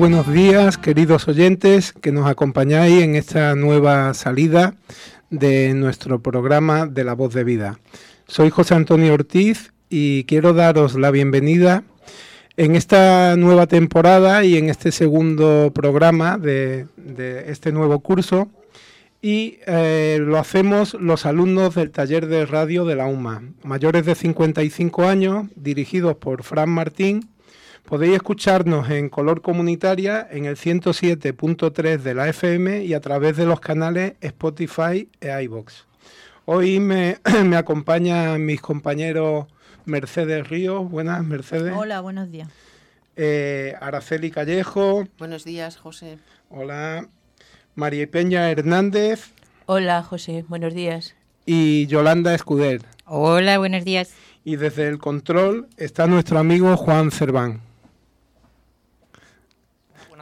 Buenos días queridos oyentes que nos acompañáis en esta nueva salida de nuestro programa de La Voz de Vida. Soy José Antonio Ortiz y quiero daros la bienvenida en esta nueva temporada y en este segundo programa de, este nuevo curso y eh, lo hacemos los alumnos del taller de radio de la UMA, mayores de 55 años, dirigidos por Fran Martín. Podéis escucharnos en color comunitaria en el 107.3 de la FM y a través de los canales Spotify e iBox. Hoy me, me acompañan mis compañeros Mercedes Ríos. Buenas, Mercedes. Hola, buenos días. Eh, Araceli Callejo. Buenos días, José. Hola. María Peña Hernández. Hola, José. Buenos días. Y Yolanda Escuder. Hola, buenos días. Y desde el control está nuestro amigo Juan Cerván.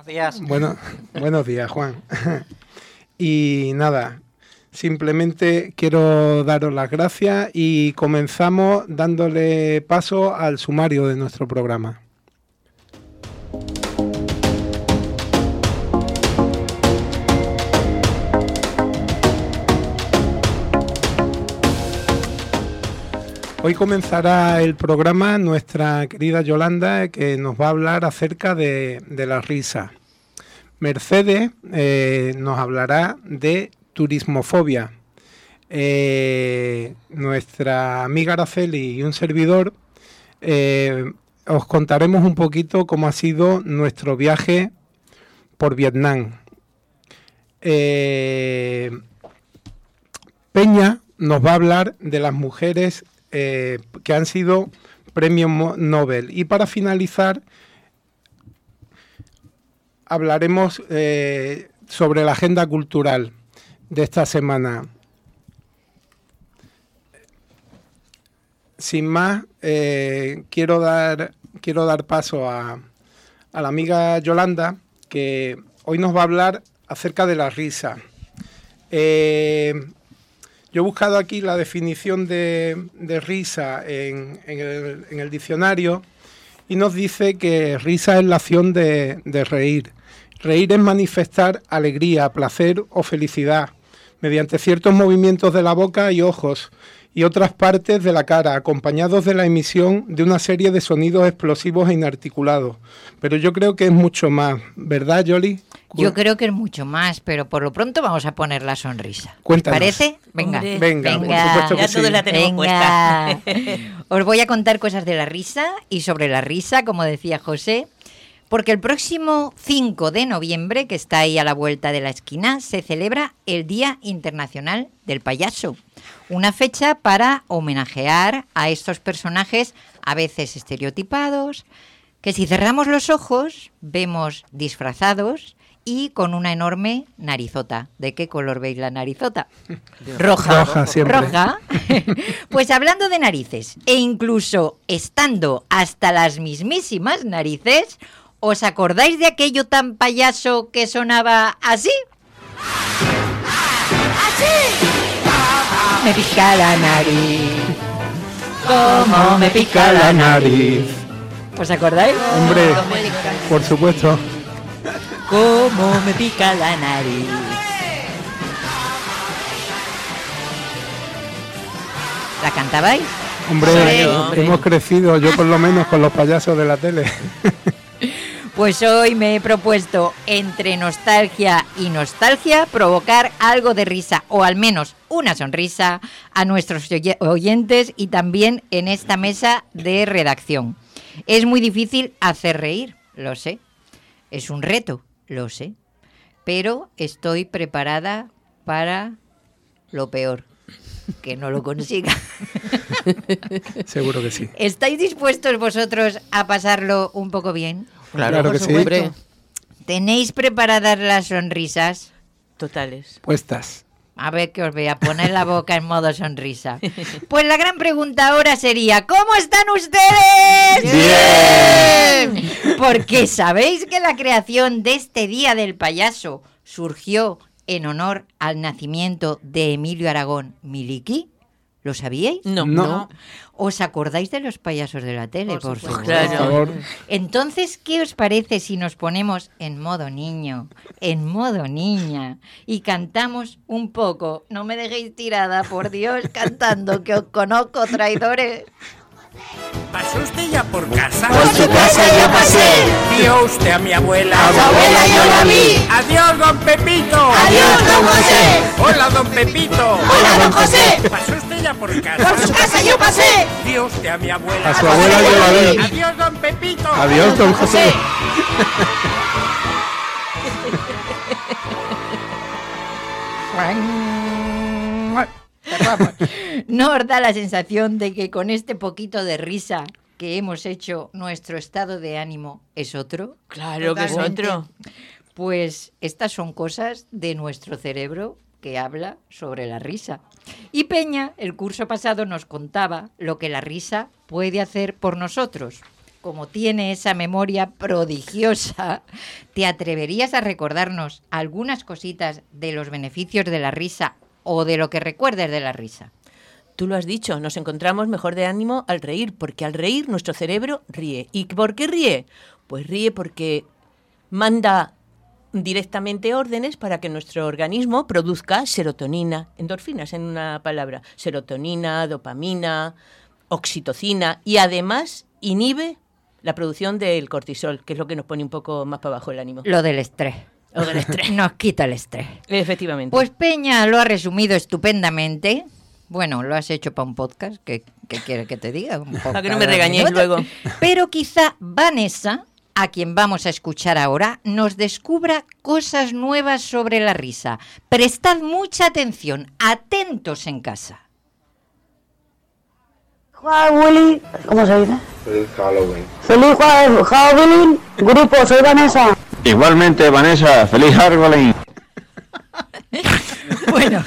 Días. Bueno, buenos días, Juan. y nada, Simplemente quiero daros las gracias y comenzamos dándole paso al sumario de nuestro programa. Hoy comenzará el programa nuestra querida Yolanda que nos va a hablar acerca de, la risa. Mercedes eh, nos hablará de turismofobia. Eh, nuestra amiga Araceli y un servidor eh, os contaremos un poquito cómo ha sido nuestro viaje por Vietnam. Peña nos va a hablar de las mujeres que han sido premios Nobel. Y para finalizar, hablaremos sobre la agenda cultural de esta semana. Sin más, eh, quiero, dar, quiero dar paso a, la amiga Yolanda, que hoy nos va a hablar acerca de la risa. Eh, yo he buscado aquí la definición de, risa en, el, diccionario y nos dice que risa es la acción de reír. Reír es manifestar alegría, placer o felicidad mediante ciertos movimientos de la boca y ojos y otras partes de la cara, acompañados de la emisión de una serie de sonidos explosivos e inarticulados. Pero yo creo que es mucho más, ¿verdad, Yoli? Yo creo que es mucho más, pero por lo pronto vamos a poner la sonrisa. Cuéntanos. ¿Parece? Venga, venga, por supuesto que la tenemos puesta. Os voy a contar cosas de la risa y sobre la risa, como decía José. Porque el próximo 5 de noviembre, que está ahí a la vuelta de la esquina, se celebra el Día Internacional del Payaso. Una fecha para homenajear a estos personajes a veces estereotipados, que si cerramos los ojos vemos disfrazados y con una enorme narizota. ¿De qué color veis la narizota? Roja. Roja, siempre. Roja. pues hablando de narices, e incluso estando hasta las mismísimas narices, ¿Os acordáis de aquello tan payaso que sonaba así? ¡Así! Me pica la nariz. ¿Cómo me pica la nariz? ¿Os acordáis? Hombre, por supuesto. ¿Cómo me pica la nariz? ¿La cantabais? Hombre, hemos crecido, yo por lo menos con los payasos de la tele. Pues hoy me he propuesto, entre nostalgia y nostalgia, provocar algo de risa, o al menos una sonrisa, a nuestros oyentes y también en esta mesa de redacción. Es muy difícil hacer reír, lo sé. Es un reto, lo sé. Pero estoy preparada para lo peor que no lo consiga. Seguro que sí. ¿Estáis dispuestos vosotros a pasarlo un poco bien? Claro, que sí. ¿Tenéis preparadas las sonrisas? Totales. Puestas. A ver que os voy a poner la boca en modo sonrisa. Pues la gran pregunta ahora sería, ¿cómo están ustedes? Bien. Porque sabéis que la creación de este Día del Payaso surgió en honor al nacimiento de Emilio Aragón Miliki. ¿Lo sabíais? No. No. ¿Os acordáis de los payasos de la tele, por, Por supuesto. Claro. favor. Entonces, ¿qué os parece si nos ponemos en modo niño, en modo niña y cantamos un poco? No me dejéis tirada, por Dios, cantando, que os conozco, traidores. ¿Pasó usted ya por casa? Por su casa ya pasé. ¿Vio usted a mi abuela? A su abuela yo la vi. Adiós, don Pepito. Adiós, don José. Hola, don Pepito. Hola, don José. ¿Pasó usted ya por casa? Por su casa yo pasé. ¿Vio usted a mi abuela? A su abuela yo la vi. Adiós, don Pepito. Adiós, don José. ¿No os da la sensación de que con este poquito de risa que hemos hecho, nuestro estado de ánimo es otro? Claro que es otro. Pues estas son cosas de nuestro cerebro que habla sobre la risa. Y Peña, el curso pasado, nos contaba lo que la risa puede hacer por nosotros. Como tiene esa memoria prodigiosa, ¿te atreverías a recordarnos algunas cositas de los beneficios de la risa o de lo que recuerdes de la risa? Tú lo has dicho, nos encontramos mejor de ánimo al reír, porque al reír nuestro cerebro ríe. ¿Y por qué ríe? Pues ríe porque manda directamente órdenes para que nuestro organismo produzca serotonina, endorfinas en una palabra, serotonina, dopamina, oxitocina y además inhibe la producción del cortisol, que es lo que nos pone un poco más para abajo el ánimo. Lo del estrés. O del estrés. Nos quita el estrés. Efectivamente. Pues Peña lo ha resumido estupendamente. Bueno, lo has hecho para un podcast, ¿qué, qué quieres que te diga? Un Para que no me regañéis luego. Pero quizá Vanessa, a quien vamos a escuchar ahora, nos descubra cosas nuevas sobre la risa. Prestad mucha atención, atentos en casa. ¿cómo se dice? Feliz Halloween. Feliz Juan Halloween, grupo, soy Vanessa. Igualmente, Vanessa, feliz Halloween. Bueno,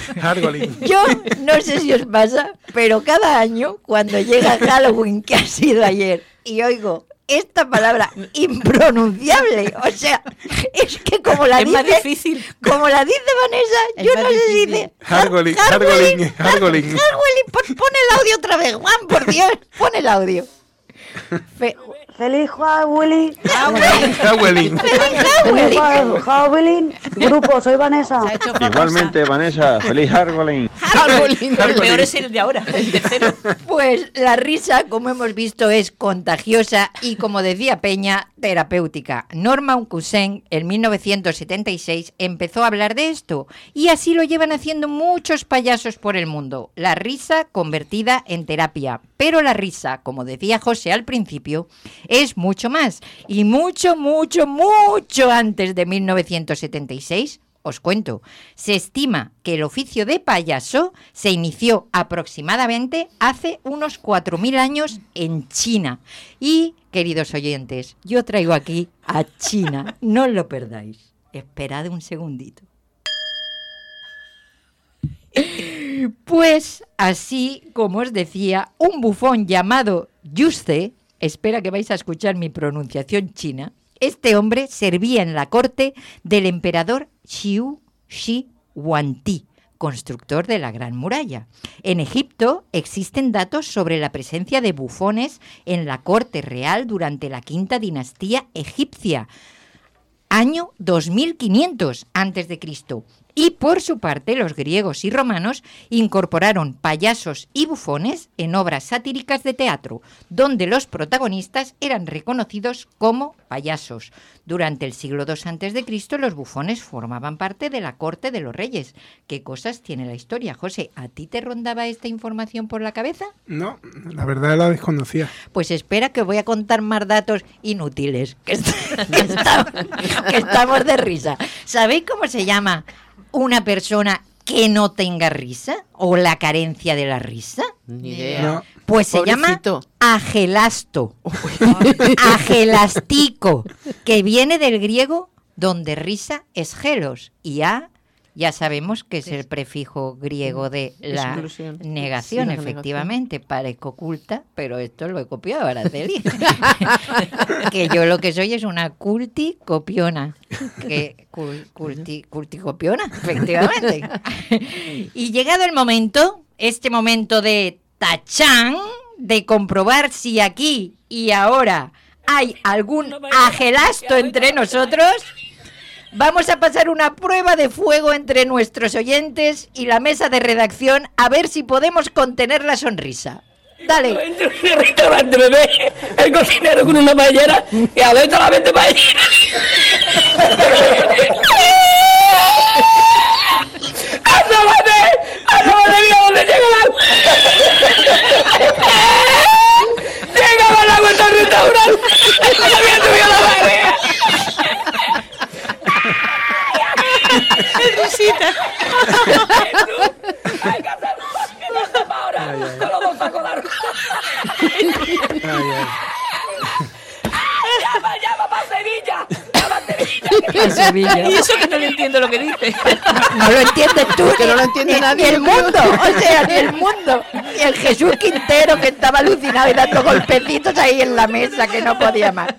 yo no sé si os pasa, pero cada año, cuando llega Halloween, que ha sido ayer, y oigo esta palabra impronunciable, o sea, es que como la es más dice, difícil. como la dice Vanessa, Es yo no sé si dice Hargolín, Har- Hargolín, Hargolín. Hargolín, pon, pon el audio otra vez, Juan, por Dios, pon el audio. Fe- Feliz Juan Willy. Hargolín. Feliz Juan Halloween, grupo, soy Vanessa. Igualmente, Vanessa, feliz Halloween. El peor es el de ahora, el tercero. Pues la risa, como hemos visto, es contagiosa y, como decía Peña, terapéutica. Norman Cousin, en 1976, empezó a hablar de esto y así lo llevan haciendo muchos payasos por el mundo. La risa convertida en terapia. Pero la risa, como decía José al principio, es mucho más. Y mucho, mucho, mucho antes de 1976 os cuento, se estima que el oficio de payaso se inició aproximadamente hace unos 4.000 años en China. Y, queridos oyentes, yo traigo aquí a China, no lo perdáis. Esperad un segundito. Pues así como os decía, un bufón llamado Yuste, espera que vais a escuchar mi pronunciación china, este hombre servía en la corte del emperador Xiu Shi Huangdi, constructor de la Gran Muralla. En Egipto existen datos sobre la presencia de bufones en la corte real durante la quinta dinastía egipcia, año 2500 antes de Cristo. Y por su parte, los griegos y romanos incorporaron payasos y bufones en obras satíricas de teatro, donde los protagonistas eran reconocidos como payasos. Durante el siglo II Cristo, los bufones formaban parte de la corte de los reyes. ¿Qué cosas tiene la historia, José? ¿A ti te rondaba esta información por la cabeza? No, la verdad la desconocía. Pues espera que voy a contar más datos inútiles, que, que estamos de risa. ¿Sabéis cómo se llama una persona que no tenga risa? ¿O la carencia de la risa? Ni idea. No. Pues se llama agelasto, agelastico, que viene del griego donde risa es gelos y a ya sabemos que es el prefijo griego de la Exclusión. negación, Sí, la efectivamente, parezco oculta, pero esto lo he copiado, Araceli. que yo lo que soy es una culti copiona, que cul- culti, culticopiona, efectivamente. y llegado el momento, este momento de tachán, de comprobar si aquí y ahora hay algún agelasto entre nosotros, vamos a pasar una prueba de fuego entre nuestros oyentes y la mesa de redacción a ver si podemos contener la sonrisa. Dale. Entro en el restaurante, me ve el cocinero con una paellera y adentro la vende paellera. ¡Asómate! ¡Asómate, mira dónde llega agua! ¡Llega el agua a este restaurante! ¡Ya me ha subido la barriga! ¡Hay que hacerlo más que no sepa ahora! ¡Con los dos sacos de Ay, ay. ¡Llama, para Sevilla! ¡Llama a Sevilla! A Sevilla. Y eso que no le entiendo lo que dice. No lo entiendes tú, Que ni- no lo entiende ni- nadie, Ni el mundo, o sea, ni el mundo. Y el Jesús Quintero que estaba alucinado y dando golpecitos ahí en la mesa que no podía más.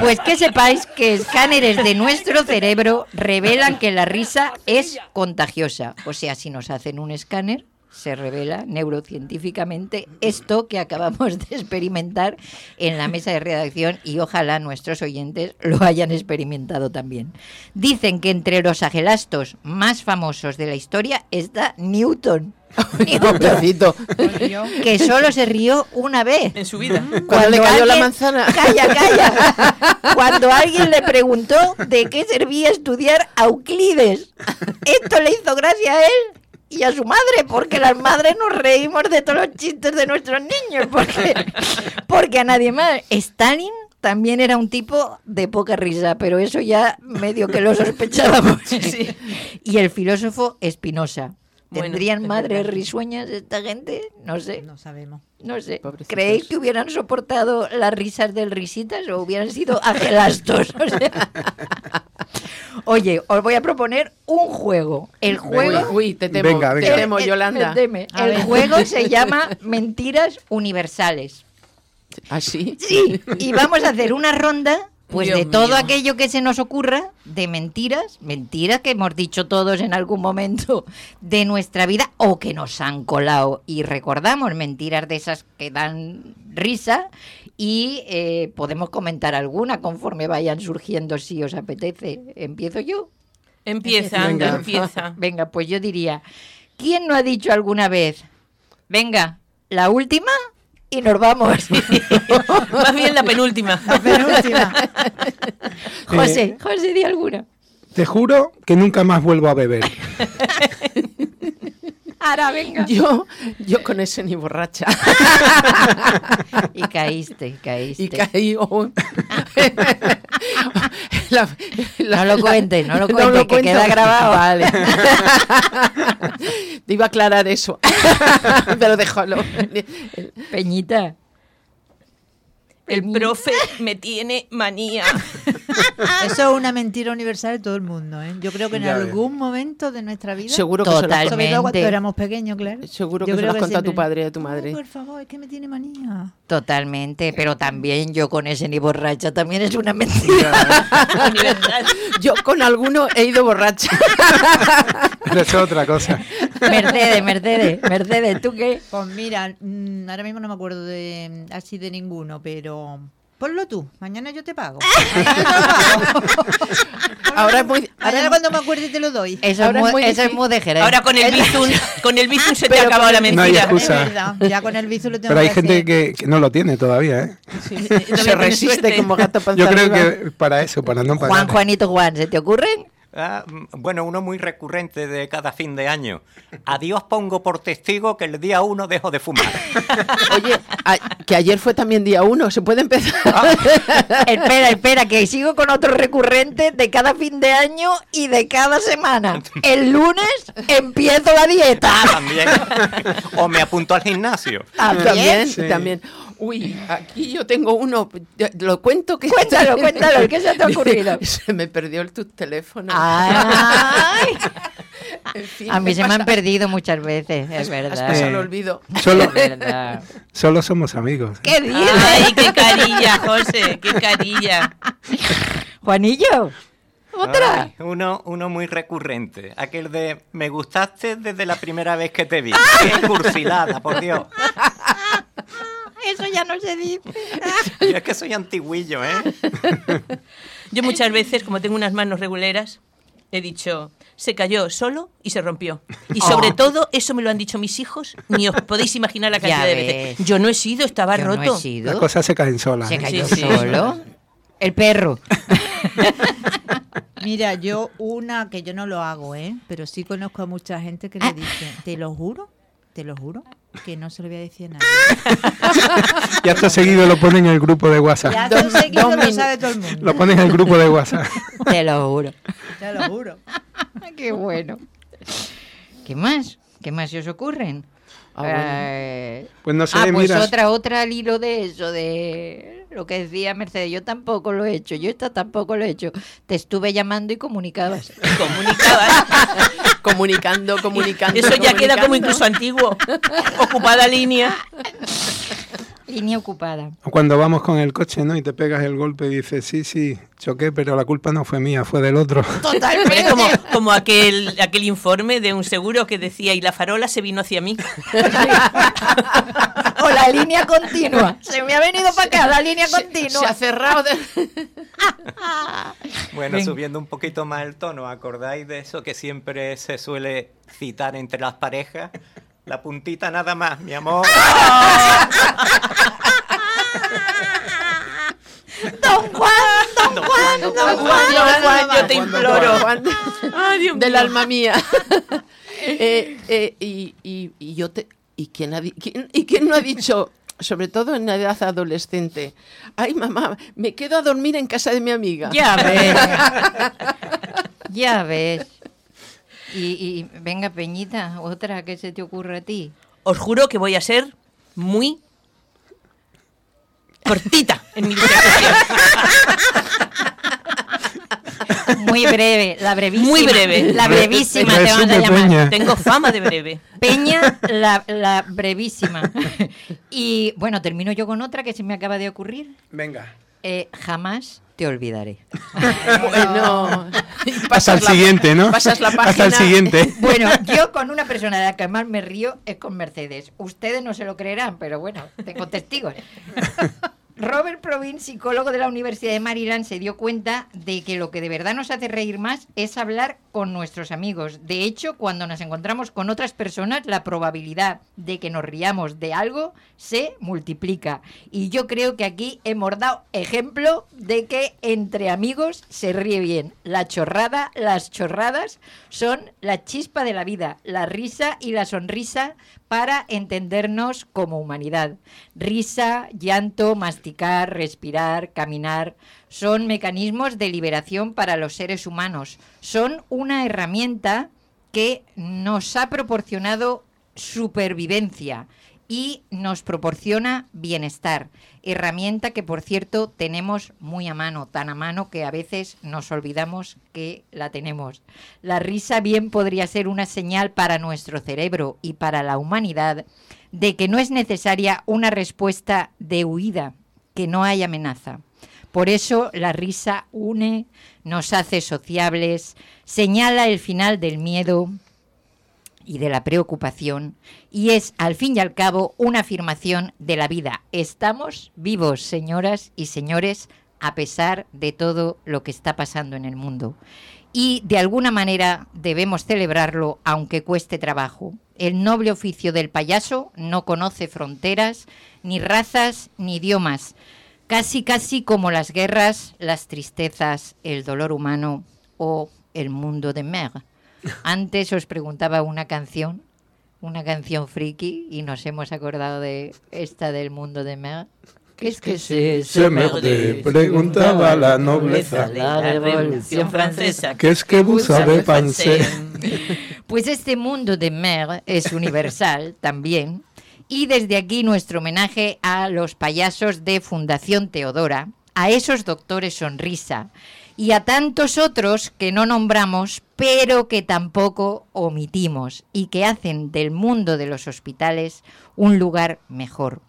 Pues que sepáis que escáneres de nuestro cerebro revelan que la risa es contagiosa. O sea, si nos hacen un escáner, se revela neurocientíficamente esto que acabamos de experimentar en la mesa de redacción y ojalá nuestros oyentes lo hayan experimentado también. Dicen que entre los agelastos más famosos de la historia está Newton. Newton, que solo se rió una vez. En su vida. Cuando le cayó la manzana. Calla, calla. Cuando alguien le preguntó de qué servía estudiar a Euclides. Esto le hizo gracia a él y a su madre, porque las madres nos reímos de todos los chistes de nuestros niños, porque, porque a nadie más. Stalin también era un tipo de poca risa, pero eso ya medio que lo sospechábamos. Y el filósofo. Bueno, ¿Tendrían es madres risueñas esta gente? No sé. No sabemos. No sé. Pobrecitos. ¿Creéis que hubieran soportado las risas del risitas o hubieran sido agelastos? O sea. Oye, os voy a proponer un juego. El juego. Uy, uy, te temo, Venga, te venga. temo, el- Yolanda. teme. El ver. juego se llama Mentiras Universales. ¿Así? Sí, y vamos a hacer una ronda pues Dios de todo mío. aquello que se nos ocurra, de mentiras, mentiras que hemos dicho todos en algún momento de nuestra vida o que nos han colado. Y recordamos mentiras de esas que dan risa y eh, podemos comentar alguna conforme vayan surgiendo si os apetece. ¿Empiezo yo? Empieza, Venga. empieza. Venga, pues yo diría, ¿quién no ha dicho alguna vez? Venga, la última y nos vamos. Más bien la penúltima. Penúltima. José, José, di alguna. Te juro que nunca más vuelvo a beber. Ahora, venga. Yo, yo con ese ni borracha. Y caíste, caíste. y caí. oh. La- la- No lo la- cuentes, no lo cuentes, que queda grabado. Vale. Te iba a aclarar eso. Pero déjalo. Peñita. El profe me tiene manía. Eso es una mentira universal de todo el mundo. ¿eh? Yo creo que en Ya ves. algún momento de nuestra vida, Seguro que se lo has Total. sobre todo cuando Totalmente. éramos pequeños, claro. Seguro Yo que se creo lo has contado a tu padre y a tu "Ay, madre. por favor, es que me tiene manía. Totalmente, pero también yo con ese ni borracha también es una mentira. Universal. Yo con alguno he ido borracha. Pero es otra cosa. Mercedes, Mercedes, Mercedes, ¿tú qué? Pues mira, mm, ahora mismo no me acuerdo de así de ninguno, pero ponlo tú. Mañana yo te pago. Ahora es muy. Mañana Ahora cuando me acuerde te lo doy. Eso, Ahora es, muy, eso es muy de Jerez. Ahora con el bizun, con el bizun se te Pero acaba la con- No hay mentira. excusa. Es verdad, ya con el vicio lo tengo Pero hay que gente que, que no lo tiene todavía, ¿eh? se resiste como gato panza Yo creo arriba. que para eso, para no Juan, pagar. Juanito, Juan, ¿se te ocurren? Ah, bueno, uno muy recurrente de cada fin de año. A Dios pongo por testigo que el día uno dejo de fumar. Oye, a- que ayer fue también día uno. ¿Se puede empezar? espera, espera, que sigo con otro recurrente de cada fin de año y de cada semana. El lunes empiezo la dieta. También. O me apunto al gimnasio. También, Sí. también. Uy, aquí yo tengo uno. Lo cuento que. Cuéntalo, cuéntalo, ¿qué se te ha ocurrido? Se me perdió el tu teléfono. Ay, En fin, a mí se me han perdido muchas veces, es Has verdad. pasado el Eh, olvido. Solo, Es verdad. solo somos amigos. ¿Qué dices? Ay, qué carilla, José, qué carilla. Juanillo, Otra. Ay, uno, uno muy recurrente. Aquel de me gustaste desde la primera vez que te vi. Qué cursilada, por Dios. Eso ya no se dice. Yo es que soy antiguillo, ¿eh? Yo muchas veces, como tengo unas manos reguleras, he dicho, se cayó solo y se rompió. Y sobre Oh. todo, eso me lo han dicho mis hijos, ni os podéis imaginar la cantidad de veces. Yo no he sido, estaba Yo no he roto. sido. Las cosas se caen solas. Se ¿eh? cayó Sí, sí. solo. El perro. Mira, yo una que yo no lo hago, ¿eh? Pero sí conozco a mucha gente que Ah. le dice, te lo juro, te lo juro, que no se lo voy a decir a nadie. Y acto seguido lo ponen en el grupo de WhatsApp. Ya Dos- seguido lo sabe todo el mundo. Lo ponen en el grupo de WhatsApp. Te lo juro. Te lo juro. Qué bueno. ¿Qué más? ¿Qué más se os ocurren? Ah, bueno. Eh, Pues no sé, ah, pues mira. otra, otra al hilo de eso, de lo que decía Mercedes. Yo tampoco lo he hecho, yo esta tampoco lo he hecho. Te estuve llamando y comunicabas. Comunicaba. Comunicando, comunicando. Eso ya queda como incluso antiguo. Ocupada línea. Línea ocupada. O Cuando vamos con el coche, ¿no? Y te pegas el golpe y dices, sí, sí, choqué, pero la culpa no fue mía, fue del otro. Hombre, como, como aquel, aquel informe de un seguro que decía, y la farola se vino hacia mí. O la línea continua. Se me ha venido para acá la línea Se, continua. se ha cerrado. de- Bueno, Venga. subiendo un poquito más el tono, ¿acordáis de eso que siempre se suele citar entre las parejas? La puntita nada más, mi amor. Don Juan, don Don Juan, Juan, don don Juan. Don Juan, yo te imploro. Juan- del alma mía. Eh, eh, y, y- y yo te. ¿Y quién, ha quién- ¿Y quién no ha dicho, sobre todo en la edad adolescente, ay mamá, me quedo a dormir en casa de mi amiga? Ya ves. ya ves. Y, y venga, Peñita, otra que se te ocurra a ti. Os juro que voy a ser muy cortita en mi. Muy breve, la brevísima. Muy breve. La brevísima te van a llamar. Peña. Tengo fama de breve. Peña, la, la brevísima. Y bueno, termino yo con otra que se me acaba de ocurrir. Venga. Eh, jamás te olvidaré. Bueno, Hasta pasas el siguiente, ¿no? Pasas la página. Hasta el siguiente. Bueno, yo con una persona de la que más me río es con Mercedes. Ustedes no se lo creerán, pero bueno, tengo testigos. Robert Provin, psicólogo de la Universidad de Maryland, se dio cuenta de que lo que de verdad nos hace reír más es hablar con nuestros amigos. De hecho, cuando nos encontramos con otras personas, la probabilidad de que nos riamos de algo se multiplica. Y yo creo que aquí hemos dado ejemplo de que entre amigos se ríe bien. La chorrada, las chorradas son la chispa de la vida, la risa y la sonrisa para entendernos como humanidad. Risa, llanto, respirar, caminar, son mecanismos de liberación para los seres humanos. Son una herramienta que nos ha proporcionado supervivencia y nos proporciona bienestar. Herramienta que, por cierto, tenemos muy a mano, tan a mano que a veces nos olvidamos que la tenemos. La risa bien podría ser una señal para nuestro cerebro y para la humanidad de que no es necesaria una respuesta de huida, que no hay amenaza. Por eso la risa une, nos hace sociables, señala el final del miedo, y de la preocupación y es al fin y al cabo una afirmación de la vida. Estamos vivos, señoras y señores, a pesar de todo lo que está pasando en el mundo. Y de alguna manera debemos celebrarlo aunque cueste trabajo. El noble oficio del payaso no conoce fronteras, ni razas, ni idiomas. Casi, casi como las guerras, las tristezas, el dolor humano o el mundo de Mer. Antes os preguntaba una canción, una canción friki, y nos hemos acordado de esta del mundo de Mer. ¿Qué es que se, Se me preguntaba la nobleza. La Revolución Francesa. ¿Qué es que vous savez pensé? Pues este mundo de Mer es universal también. Y desde aquí nuestro homenaje a los payasos de Fundación Teodora, a esos doctores sonrisa y a tantos otros que no nombramos, pero que tampoco omitimos y que hacen del mundo de los hospitales un lugar mejor.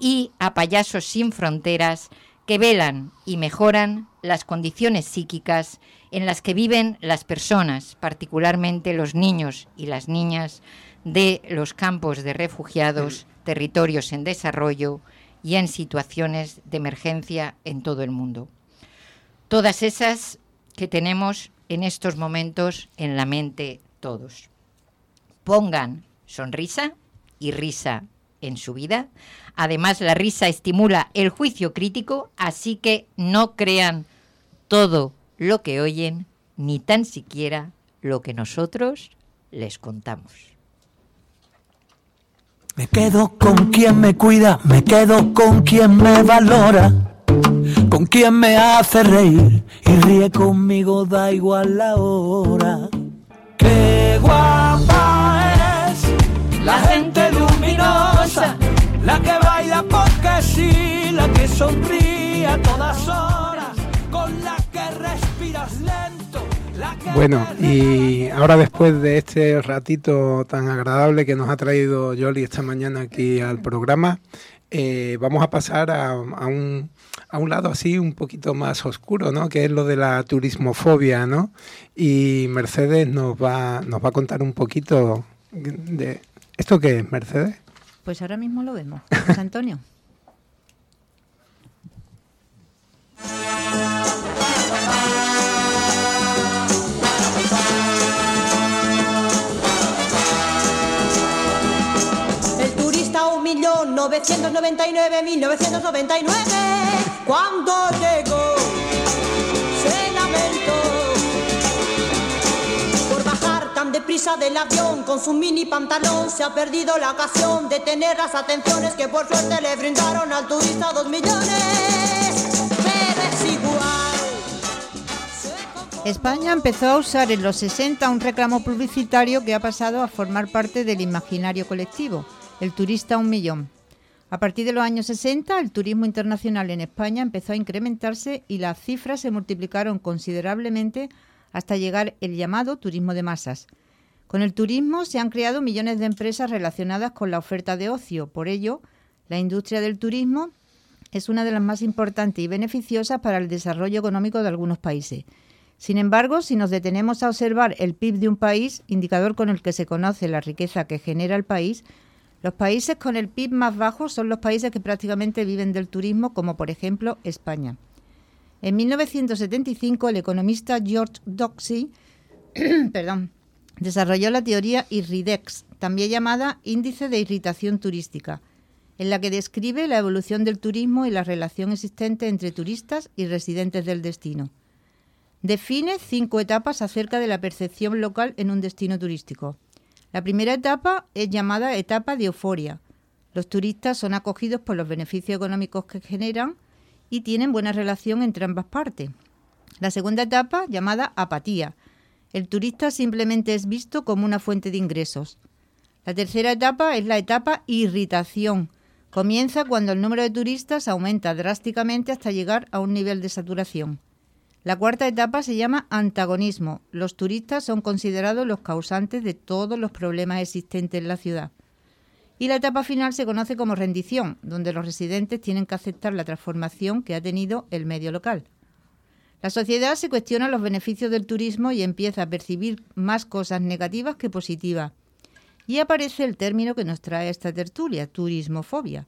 Y a payasos sin fronteras que velan y mejoran las condiciones psíquicas en las que viven las personas, particularmente los niños y las niñas de los campos de refugiados, territorios en desarrollo y en situaciones de emergencia en todo el mundo. Todas esas que tenemos en estos momentos en la mente todos. Pongan sonrisa y risa en su vida. Además, la risa estimula el juicio crítico, así que no crean todo lo que oyen, ni tan siquiera lo que nosotros les contamos. Me quedo con quien me cuida, me quedo con quien me valora, con quien me hace reír y ríe conmigo, da igual la hora. Porque sí, la que sonríe a todas horas, con la que respiras lento. la que Bueno, y ahora después de este ratito tan agradable que nos ha traído Yoli esta mañana aquí al programa, eh, vamos a pasar a, a un, a un lado así un poquito más oscuro, ¿no? Que es lo de la turismofobia, ¿no? Y Mercedes nos va, nos va a contar un poquito de... ¿Esto qué es, Mercedes? Pues ahora mismo lo vemos. José Antonio. El turista 1.999.999 cuando llegó se lamentó por bajar tan deprisa del avión con su mini pantalón. Se ha perdido la ocasión de tener las atenciones que por suerte le brindaron al turista dos millones España empezó a usar en los 60 un reclamo publicitario que ha pasado a formar parte del imaginario colectivo, el turista un millón. A partir de los años 60, el turismo internacional en España empezó a incrementarse y las cifras se multiplicaron considerablemente hasta llegar el llamado turismo de masas. Con el turismo se han creado millones de empresas relacionadas con la oferta de ocio. Por ello, la industria del turismo es una de las más importantes y beneficiosas para el desarrollo económico de algunos países. Sin embargo, si nos detenemos a observar el PIB de un país, indicador con el que se conoce la riqueza que genera el país, los países con el PIB más bajo son los países que prácticamente viven del turismo, como por ejemplo España. En 1975, el economista George Doxey desarrolló la teoría IRRIDEX, también llamada Índice de Irritación Turística, en la que describe la evolución del turismo y la relación existente entre turistas y residentes del destino. Define cinco etapas acerca de la percepción local en un destino turístico. La primera etapa es llamada etapa de euforia. Los turistas son acogidos por los beneficios económicos que generan y tienen buena relación entre ambas partes. La segunda etapa, llamada apatía. El turista simplemente es visto como una fuente de ingresos. La tercera etapa es la etapa irritación. Comienza cuando el número de turistas aumenta drásticamente hasta llegar a un nivel de saturación. La cuarta etapa se llama antagonismo. Los turistas son considerados los causantes de todos los problemas existentes en la ciudad. Y la etapa final se conoce como rendición, donde los residentes tienen que aceptar la transformación que ha tenido el medio local. La sociedad se cuestiona los beneficios del turismo y empieza a percibir más cosas negativas que positivas. Y aparece el término que nos trae esta tertulia, turismofobia,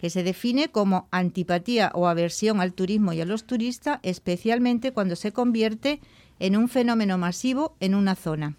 que se define como antipatía o aversión al turismo y a los turistas, especialmente cuando se convierte en un fenómeno masivo en una zona.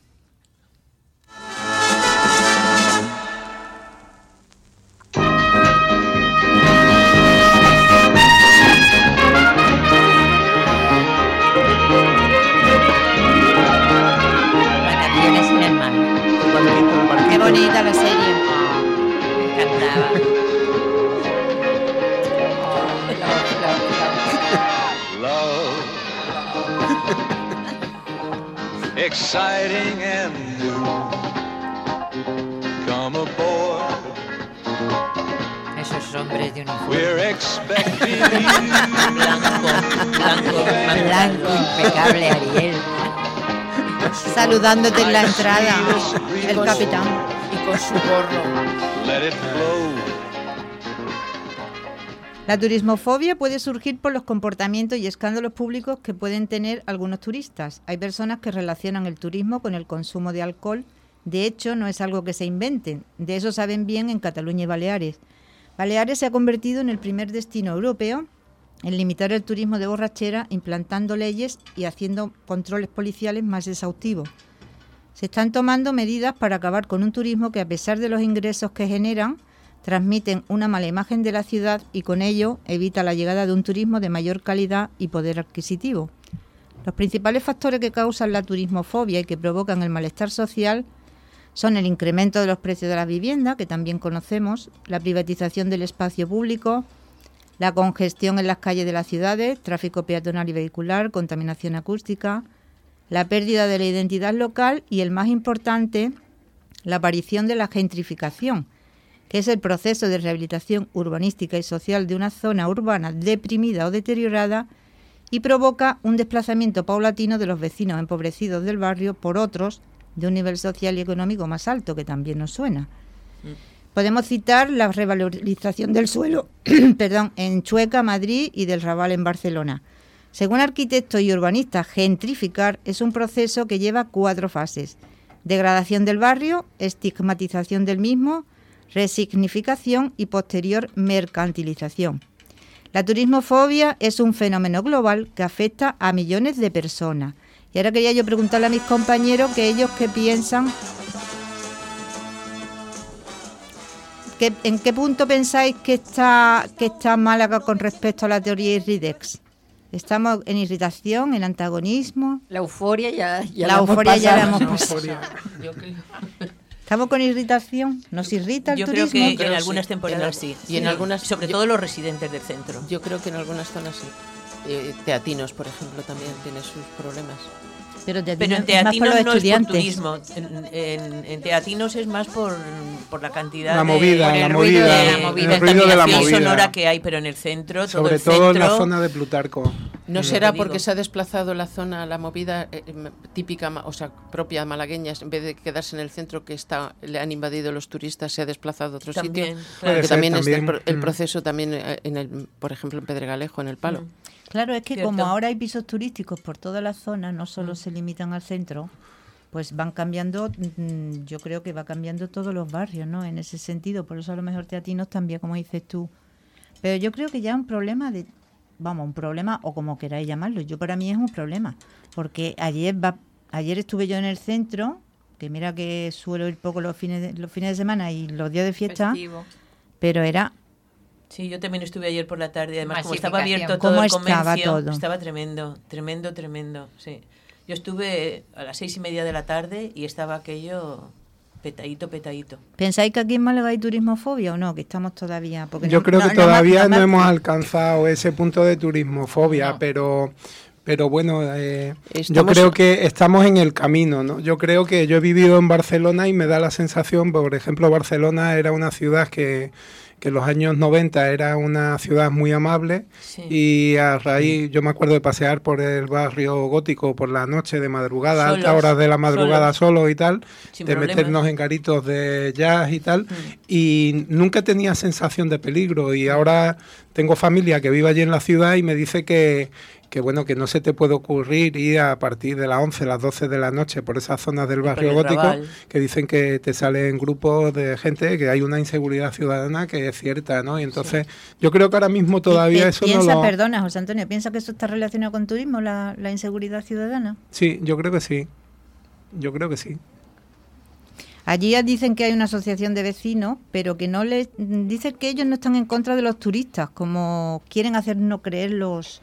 Exciting and new. Come aboard, Esos hombres de uniforme. we're expecting Blanco, blanco, blanco, impecable Ariel. Saludándote en la entrada, el capitán. Y con su gorro. let it flow. La turismofobia puede surgir por los comportamientos y escándalos públicos que pueden tener algunos turistas. Hay personas que relacionan el turismo con el consumo de alcohol. De hecho, no es algo que se inventen. De eso saben bien en Cataluña y Baleares. Baleares se ha convertido en el primer destino europeo en limitar el turismo de borrachera, implantando leyes y haciendo controles policiales más exhaustivos. Se están tomando medidas para acabar con un turismo que, a pesar de los ingresos que generan, transmiten una mala imagen de la ciudad y con ello evita la llegada de un turismo de mayor calidad y poder adquisitivo. Los principales factores que causan la turismofobia y que provocan el malestar social son el incremento de los precios de la vivienda, que también conocemos, la privatización del espacio público, la congestión en las calles de las ciudades, tráfico peatonal y vehicular, contaminación acústica, la pérdida de la identidad local y, el más importante, la aparición de la gentrificación, que es el proceso de rehabilitación urbanística y social de una zona urbana deprimida o deteriorada y provoca un desplazamiento paulatino de los vecinos empobrecidos del barrio por otros de un nivel social y económico más alto, que también nos suena. Podemos citar la revalorización del suelo perdón, en Chueca, Madrid y del Raval en Barcelona. Según arquitectos y urbanistas, gentrificar es un proceso que lleva cuatro fases. Degradación del barrio, estigmatización del mismo, resignificación y posterior mercantilización. La turismofobia es un fenómeno global que afecta a millones de personas. Y ahora quería yo preguntarle a mis compañeros que ellos qué piensan ¿Qué- ¿En qué punto pensáis que está, que está Málaga con respecto a la teoría Irridex? ¿Estamos en irritación, en antagonismo? La euforia ya, ya la la hemos euforia ya la hemos pasado. Yo creo, ¿Estamos con irritación? ¿Nos irrita el yo creo turismo? en algunas temporadas sí. Y en algunas- Sobre yo- todo los residentes del centro. Yo creo que en algunas zonas sí. Eh, Teatinos, por ejemplo, también tiene sus problemas. Pero, Pero en es más por Teatinos no es por turismo. En, en- en Teatinos es más por, por la cantidad La de... movida, por el la ruido movida, de el la movida, ruido de la movida. sonora que hay, pero en el centro, todo Sobre el todo en la zona de Plutarco. ¿No Mm. será porque se ha desplazado la zona, la movida eh, típica, o sea, propia malagueña, en vez de quedarse en el centro que está, le han invadido los turistas, se ha desplazado a otro También, sitio? claro. Porque ser también, está el, también, el mm. proceso también, eh, en el, por ejemplo, en Pedregalejo, en el Palo. Claro, es que Cierto. como ahora hay pisos turísticos por toda la zona, no solo se limitan al centro, pues van cambiando, mm, yo creo que va cambiando todos los barrios, ¿no? En ese sentido, por eso a lo mejor Teatinos también, como dices tú. Pero yo creo que ya un problema de, vamos, un problema o como queráis llamarlo, yo para mí es un problema, porque ayer va, ayer estuve yo en el centro, que mira que suelo ir poco los fines de, los fines de semana y los días de fiesta, Festivo. pero era Sí, yo también estuve ayer por la tarde. Además, como estaba abierto todo ¿Cómo el estaba comercio, todo? estaba tremendo, tremendo, tremendo. Sí. Yo estuve a las seis y media de la tarde y estaba aquello petadito, petadito. ¿Pensáis que aquí en Málaga hay turismofobia o no? Que estamos todavía. Porque Yo no- creo no- que no todavía no me- no hemos alcanzado ese punto de turismofobia, No. pero pero bueno, eh, yo creo que estamos en el camino, ¿no? Yo creo que yo he vivido en Barcelona y me da la sensación, por ejemplo, Barcelona era una ciudad que, que en los años 90 era una ciudad muy amable Sí. y a raíz, yo me acuerdo de pasear por el barrio gótico por la noche de madrugada, a altas Solos, horas de la madrugada solo y tal, Sin de problemas. meternos en garitos de jazz y tal, y nunca tenía sensación de peligro y ahora tengo familia que vive allí en la ciudad y me dice que, que bueno, que no se te puede ocurrir ir a partir de las 11, las 12 de la noche por esas zonas del barrio gótico, Raval. que dicen que te salen grupos de gente, que hay una inseguridad ciudadana que es cierta, ¿no? Y entonces yo creo que ahora mismo todavía eso no piensa, lo... perdona, José Antonio, ¿piensa que eso está relacionado con turismo, la, la inseguridad ciudadana? Sí, yo creo que sí. Yo creo que sí. Allí dicen que hay una asociación de vecinos, pero que no les dicen que ellos no están en contra de los turistas, como quieren hacernos creer los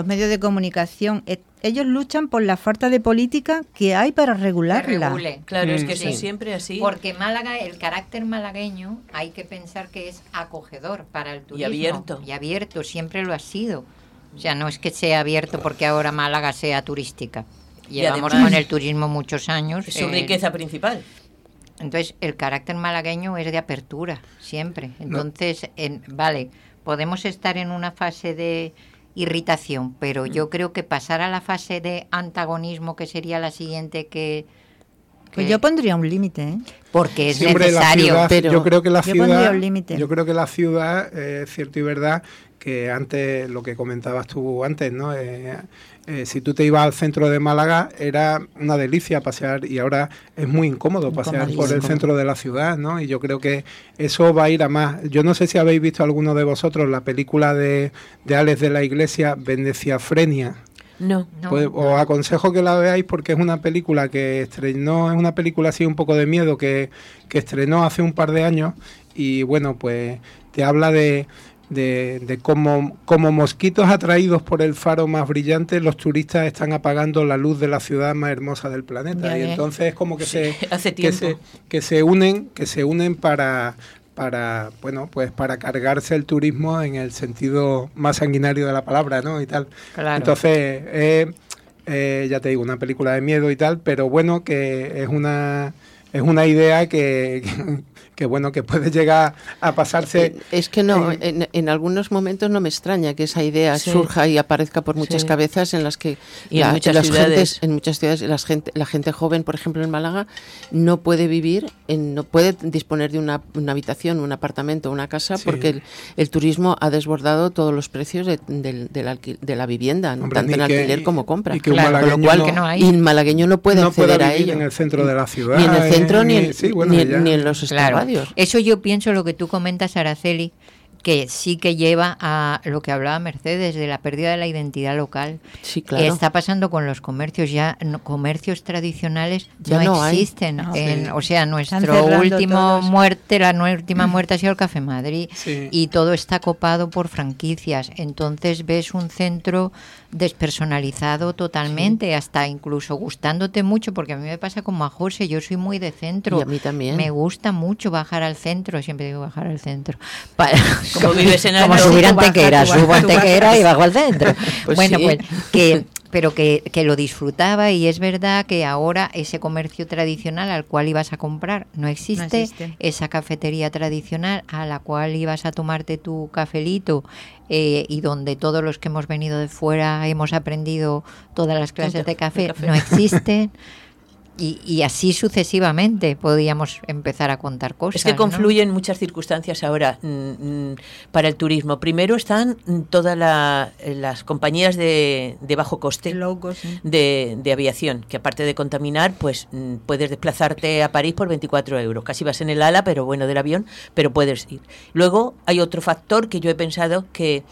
los medios de comunicación. Eh, Ellos luchan por la falta de política que hay para Que regularla. regule. Claro, es Mm. que eso Sí. es siempre así. Porque Málaga, el carácter malagueño, hay que pensar que es acogedor para el turismo. abierto. Y abierto, siempre lo ha sido. O sea, no es que sea abierto porque ahora Málaga sea turística. Llevamos además- con el turismo muchos años. es su eh, riqueza principal. Entonces, el carácter malagueño es de apertura, siempre. Entonces, en- vale, podemos estar en una fase de irritación, pero yo creo que pasar a la fase de antagonismo, que sería la siguiente que Pues yo pondría un límite, ¿eh? Porque es Siempre la necesario. ciudad- pero yo creo que la Yo pondría ciudad, un límite. yo creo que la ciudad eh, cierto y verdad que antes lo que comentabas tú antes, ¿no? Eh, eh, si tú te ibas al centro de Málaga era una delicia pasear y ahora es muy incómodo pasear por el centro de la ciudad, ¿no? Y yo creo que eso va a ir a más. Yo no sé si habéis visto alguno de vosotros la película de, de Alex de la Iglesia, Veneciafrenia. No. Pues os aconsejo que la veáis porque es una película que estrenó, es una película así un poco de miedo que, que estrenó hace un par de años y bueno, pues te habla de, de, de cómo como mosquitos atraídos por el faro más brillante, los turistas están apagando la luz de la ciudad más hermosa del planeta. Ya y entonces es como que Sí, se hace que se que se unen que se unen para para bueno pues para cargarse el turismo en el sentido más sanguinario de la palabra no y tal. Claro. entonces eh, eh, ya te digo una película de miedo y tal pero bueno que es una es una idea que, que, bueno que puede llegar a pasarse Es que no, en- algunos momentos no me extraña que esa idea Sí. surja y aparezca por muchas Sí. cabezas en las que Y en muchas las ciudades. gentes- en muchas ciudades las gente, la gente joven, por ejemplo en Málaga, no puede vivir, en, no puede disponer de una, una habitación, un apartamento, una casa, Sí. porque el, el turismo ha desbordado todos los precios de, de la vivienda, Hombre, tanto en que- alquiler como compra. y que un Claro, con lo malagueño cual no- Que no hay. y el malagueño no puede no acceder a vivir ello. en el centro de la ciudad Ni en el eh, centro ni, sí, bueno, ni en los Claro. Eso yo pienso lo que tú comentas, Araceli, que sí que lleva a lo que hablaba Mercedes, de la pérdida de la identidad local. Sí, claro. Está pasando con los comercios, ya no- comercios tradicionales Ya no, no hay. existen. No. En- Sí. O sea, nuestro último todos. muerte, la última muerte ha sido el Café Madrid Sí. y todo está copado por franquicias. Entonces ves un centro despersonalizado totalmente, hasta incluso gustándote mucho, porque a mí me pasa como a José, yo soy muy de centro. Y a mí también. Me gusta mucho bajar al centro, siempre digo bajar al centro. Para, Como vives en como Alto, subir Antequera, subo Antequera y bajo al centro. Pues bueno, sí. pues que pero que, que lo disfrutaba y es verdad que ahora ese comercio tradicional al cual ibas a comprar no existe, existe. esa cafetería tradicional a la cual ibas a tomarte tu cafelito eh, y donde todos los que hemos venido de fuera hemos aprendido todas las clases de café, café. no existen. Y, y así sucesivamente podíamos empezar a contar cosas. Es que ¿no? confluyen muchas circunstancias ahora mm, mm, para el turismo. Primero están todas la- las compañías de, de bajo coste sí. de, de aviación, que aparte de contaminar, pues mm, puedes desplazarte a París por 24 euros. Casi vas en el ala, pero bueno, del avión, pero puedes ir. Luego hay otro factor que yo he pensado que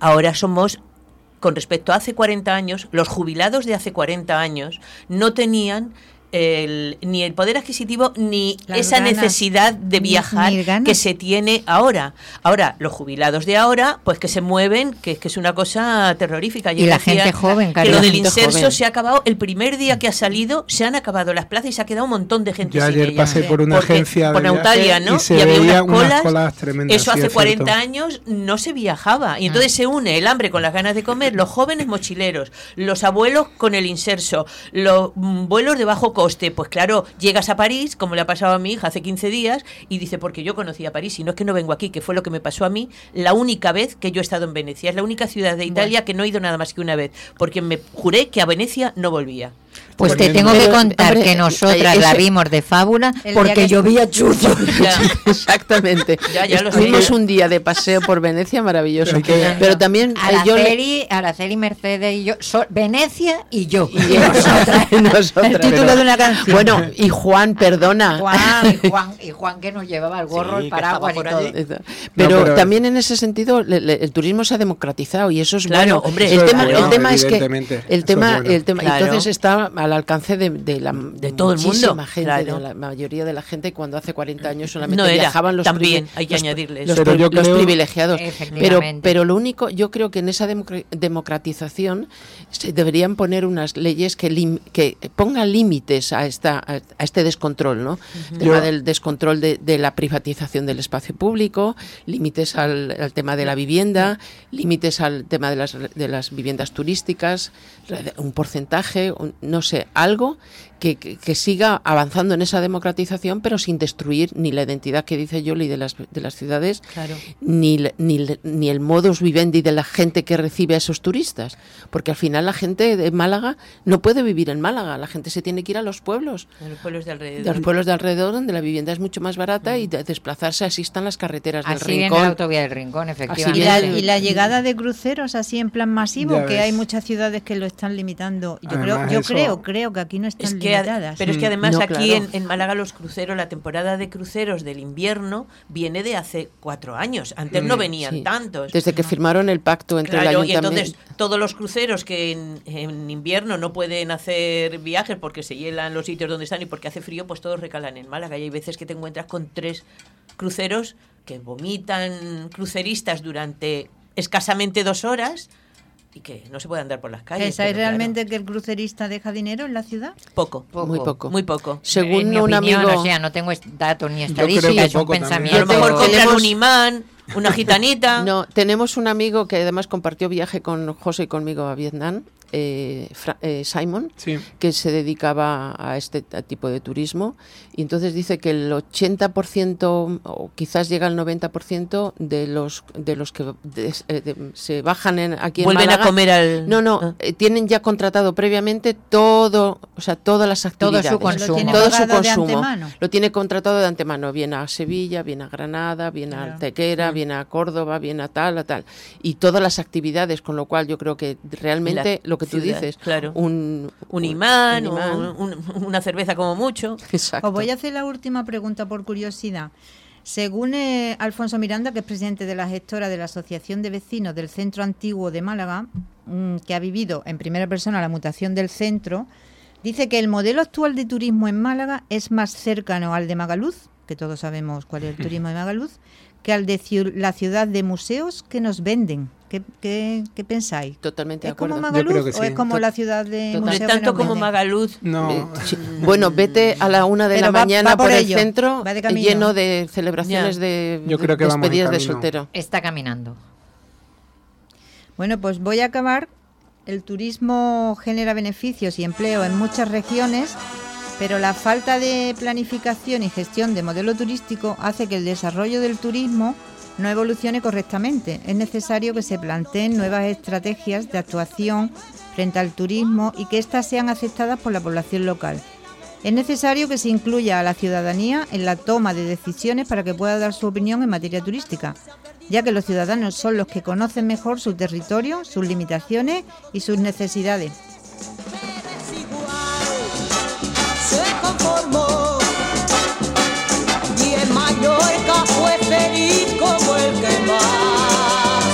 ahora somos con respecto a hace 40 años, los jubilados de hace 40 años no tenían el- ni el poder adquisitivo ni Las esa ganas. necesidad de viajar ni que se tiene ahora. Ahora, los jubilados de ahora, pues que se mueven, que, que es una cosa terrorífica. Y la gente joven, Que Carlos. lo del inserso joven. se ha acabado, el primer día que ha salido, se han acabado las plazas y se ha quedado un montón de gente Yo sin ayer pasé por una Porque- agencia por de Nautalia, viaje ¿no? y se había veía unas colas, colas tremendas. Eso sí, hace es 40 cierto. años no se viajaba. Y entonces se une el hambre con las ganas de comer, los jóvenes mochileros, los abuelos con el inserso, los mm, vuelos de bajo coste. Pues claro, llegas a París, como le ha pasado a mi hija hace 15 días, y dice, porque yo conocía París, y no es que no vengo aquí, que fue lo que me pasó a mí la única vez que yo he estado en Venecia. Es la única ciudad de Italia que no he ido nada más que una vez, porque me juré que a Venecia no volvía. Pues te tengo que contar hombre, que nosotras eh, la vimos de fábula porque que- llovía chuzo. Ya. Exactamente. Ya, Estuvimos un día de paseo por Venecia maravilloso. Pero que- Pero también eh, yo le- Araceli, Araceli Mercedes y yo, so- Venecia y yo. y nosotras, nosotras. El título de una canción. Bueno, y Juan, perdona. Juan, y Juan, y Juan que nos llevaba el gorro, Sí, el paraguas y todo. allí. Pero, pero- también en ese sentido le- le- el turismo se ha democratizado y eso es Claro, bueno. hombre, el tema, bueno, el tema es que el tema, bueno. el tema Claro. entonces está al alcance de, de la De todo el mundo, gente, claro. de la mayoría de la gente cuando hace 40 años solamente No era, viajaban los también privi- hay que los- añadirle los, eso. Pero pri- yo los creo- privilegiados. Pero, pero lo único, yo creo que en esa democra- democratización se deberían poner unas leyes que, lim- que pongan límites a, esta, a, este descontrol, ¿no? El tema Yo- del descontrol de, de la privatización del espacio público, límites al, al tema de la vivienda, límites al tema de las, de las viviendas turísticas, un porcentaje, un- no sé, algo que, que- que siga avanzando en esa democratización, pero sin destruir ni la identidad que dice Yoli de las, de las ciudades, Claro. ni, ni, ni el modus vivendi de la gente que recibe a esos turistas. Porque al final la gente de Málaga no puede vivir en Málaga, la gente se tiene que ir a los pueblos. A los pueblos de alrededor. De los pueblos de alrededor donde la vivienda es mucho más barata y de desplazarse así están las carreteras del Así rincón. la autovía del Rincón, Y efectivamente. la, y la llegada de cruceros así en plan masivo, Ya que ves. hay muchas ciudades que lo están limitando. Yo creo, yo eso- creo, creo que aquí no están Es que, pero es que además No, aquí claro. en, en Málaga los cruceros, la temporada de cruceros del invierno viene de hace cuatro años. Antes no Mm, venían sí. tantos. Desde que firmaron el pacto entre el Claro, y ayuntamiento. entonces todos los cruceros que en, en invierno no pueden hacer viajes porque se hielan los sitios donde están y porque hace frío, pues todos recalan en Málaga. Y hay veces que te encuentras con tres cruceros que vomitan cruceristas durante escasamente dos horas y que no se puede andar por las calles. ¿Pensáis pero claro, realmente que el crucerista deja dinero en la ciudad? poco, Muy poco. muy poco. Según en mi un opinión, amigo, o sea, no tengo datos ni estadísticas, es un poco también. Y a pensamiento. lo mejor Tenemos- un imán, una gitanita. No, tenemos un amigo que además compartió viaje con José y conmigo a Vietnam, eh, eh, Simon, Sí. que se dedicaba a este tipo de turismo. Y entonces dice que el 80% o quizás llega al 90% de los de los que eh, de- se bajan en, aquí en Vuelven a Málaga, comer al- No, no, Ah. eh, tienen ya contratado previamente todo, o sea, todas las Todo su actividades. consumo. Lo tiene Todo su consumo. antemano. Lo tiene contratado de antemano. Viene a Sevilla, viene a Granada, viene a Claro. Antequera, viene a Córdoba, viene a tal, a tal. Y todas las actividades, con lo cual yo creo que realmente La lo que tú ciudad, dices, claro. un, un imán, un imán. un- un- una cerveza como mucho. Exacto. Os voy a hacer la última pregunta por curiosidad. Según eh, Alfonso Miranda, que es presidente de la gestora de la Asociación de Vecinos del Centro Antiguo de Málaga, mm, que ha vivido en primera persona la mutación del centro, dice que el modelo actual de turismo en Málaga es más cercano al de Magaluz, que todos sabemos cuál es el turismo de Magaluz, que al de ciu- la ciudad de museos que nos venden. ¿Qué, qué- qué pensáis? Totalmente de ¿Es como acuerdo. Yo creo Magaluz o es como Tot- la ciudad de total- No es tanto como? Magaluz. No. sí. Bueno, vete a la una de Pero la va- mañana va por por, el ello, centro va de camino. lleno de celebraciones Ya. de, Yo creo que despedidas de soltero. Está caminando. Bueno, pues voy a acabar. El turismo genera beneficios y empleo en muchas regiones, pero la falta de planificación y gestión de modelo turístico hace que el desarrollo del turismo no evolucione correctamente. Es necesario que se planteen nuevas estrategias de actuación frente al turismo y que éstas sean aceptadas por la población local. Es necesario que se incluya a la ciudadanía en la toma de decisiones para que pueda dar su opinión en materia turística, ya que los ciudadanos son los que conocen mejor su territorio, sus limitaciones y sus necesidades. Fue feliz como el que más,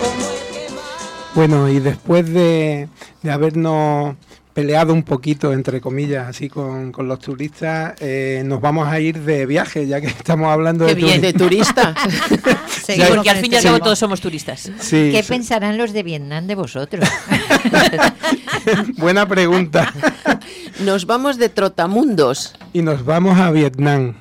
como el que más. Bueno, y después de, de habernos peleado un poquito, entre comillas, así con, con los turistas, eh, nos vamos a ir de viaje, ya que estamos hablando de bien. De turismo. turista. Sí, porque al fin y al cabo todos somos turistas. Sí, ¿Qué sí. pensarán los de Vietnam de vosotros? Buena pregunta. Nos vamos de trotamundos. Y nos vamos a Vietnam.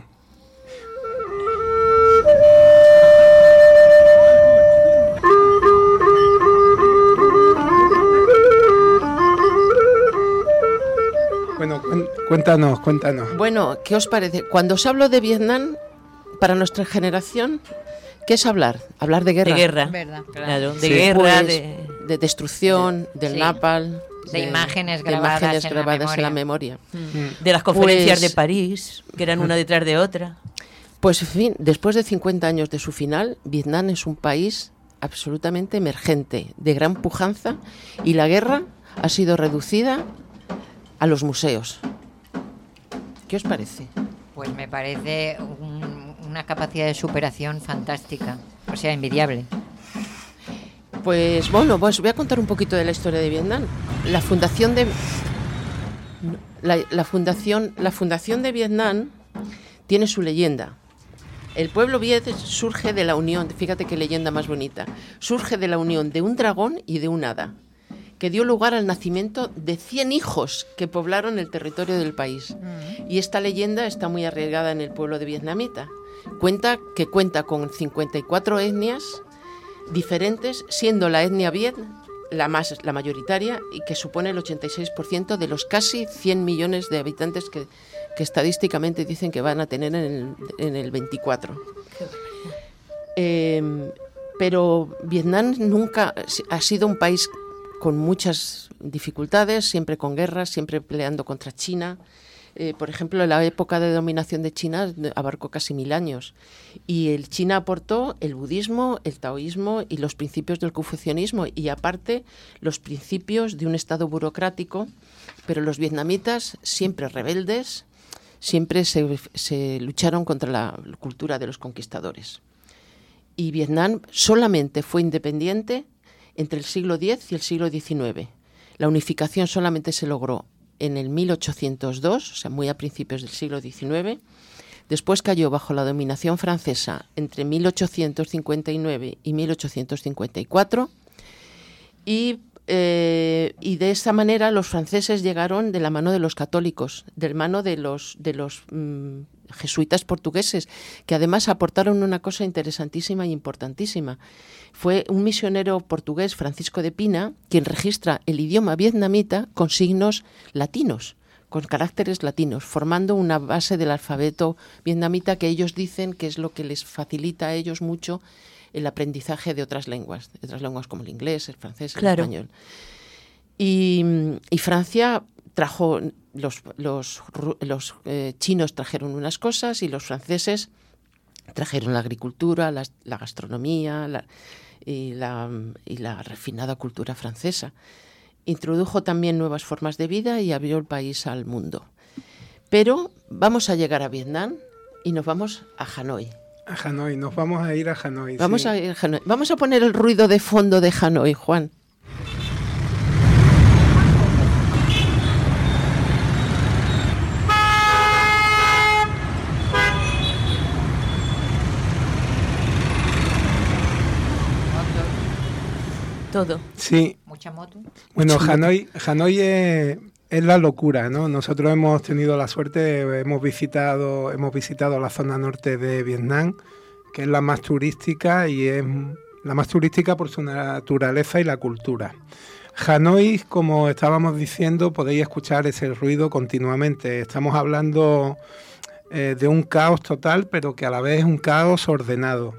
Cuéntanos, cuéntanos. Bueno, ¿qué os parece? Cuando os hablo de Vietnam, para nuestra generación, ¿qué es hablar? Hablar de guerra. De guerra. Verdad. Claro, de Sí. guerra, Pues, de... de destrucción, del Sí. napal. De imágenes de grabadas imágenes en la grabadas en la memoria. de las conferencias Pues- de París, que eran una detrás de otra. Pues, en fin, después de 50 años de su final, Vietnam es un país absolutamente emergente, de gran pujanza, y la guerra ha sido reducida a los museos. ¿Qué os parece? Pues me parece un- una capacidad de superación fantástica, o sea, envidiable. Pues bueno, pues voy a contar un poquito de la historia de Vietnam. La fundación de la, la fundación la fundación de Vietnam tiene su leyenda. El pueblo Viet surge de la unión, fíjate qué leyenda más bonita. Surge de la unión de un dragón y de un hada, que dio lugar al nacimiento de 100 hijos que poblaron el territorio del país. Y esta leyenda está muy arraigada en el pueblo de vietnamita. Cuenta que cuenta con 54 etnias diferentes, siendo la etnia Viet la más la mayoritaria y que supone el 86% de los casi 100 millones de habitantes que, que estadísticamente dicen que van a tener en el, en el 24. Eh, pero Vietnam nunca ha sido un país con muchas dificultades, siempre con guerras, siempre peleando contra China. Eh, por ejemplo, la época de dominación de China abarcó casi mil años. Y el China aportó el budismo, el taoísmo y los principios del confucianismo, y aparte los principios de un Estado burocrático. Pero los vietnamitas, siempre rebeldes, siempre se, se lucharon contra la cultura de los conquistadores. Y Vietnam solamente fue independiente entre el siglo X y el siglo XIX. La unificación solamente se logró en el 1802, o sea, muy a principios del siglo XIX. Después cayó bajo la dominación francesa entre 1859 y 1854. Y, eh, y de esa manera los franceses llegaron de la mano de los católicos, de la mano de los, de los mm, jesuitas portugueses, que además aportaron una cosa interesantísima y importantísima. Fue un misionero portugués, Francisco de Pina, quien registra el idioma vietnamita con signos latinos con caracteres latinos, formando una base del alfabeto vietnamita que ellos dicen que es lo que les facilita a ellos mucho el aprendizaje de otras lenguas, de otras lenguas como el inglés, el francés, el Claro. español. Y, y Francia trajo, los, los, los, eh, chinos trajeron unas cosas y los franceses trajeron la agricultura, la, gastronomía la- y, la, y la refinada cultura francesa. Introdujo también nuevas formas de vida y abrió el país al mundo. Pero vamos a llegar a Vietnam y nos vamos a Hanoi. A Hanoi, nos vamos a ir a Hanoi. Vamos sí. a ir a Hanoi. Vamos a poner el ruido de fondo de Hanoi, Juan. Todo. Sí. Mucha moto. Bueno, Mucha moto. Hanoi, Hanoi es, es la locura, ¿no? Nosotros hemos tenido la suerte, hemos visitado, hemos visitado la zona norte de Vietnam, que es la más turística y es la más turística por su naturaleza y la cultura. Hanoi, como estábamos diciendo, podéis escuchar ese ruido continuamente. Estamos hablando eh, de un caos total, pero que a la vez es un caos ordenado.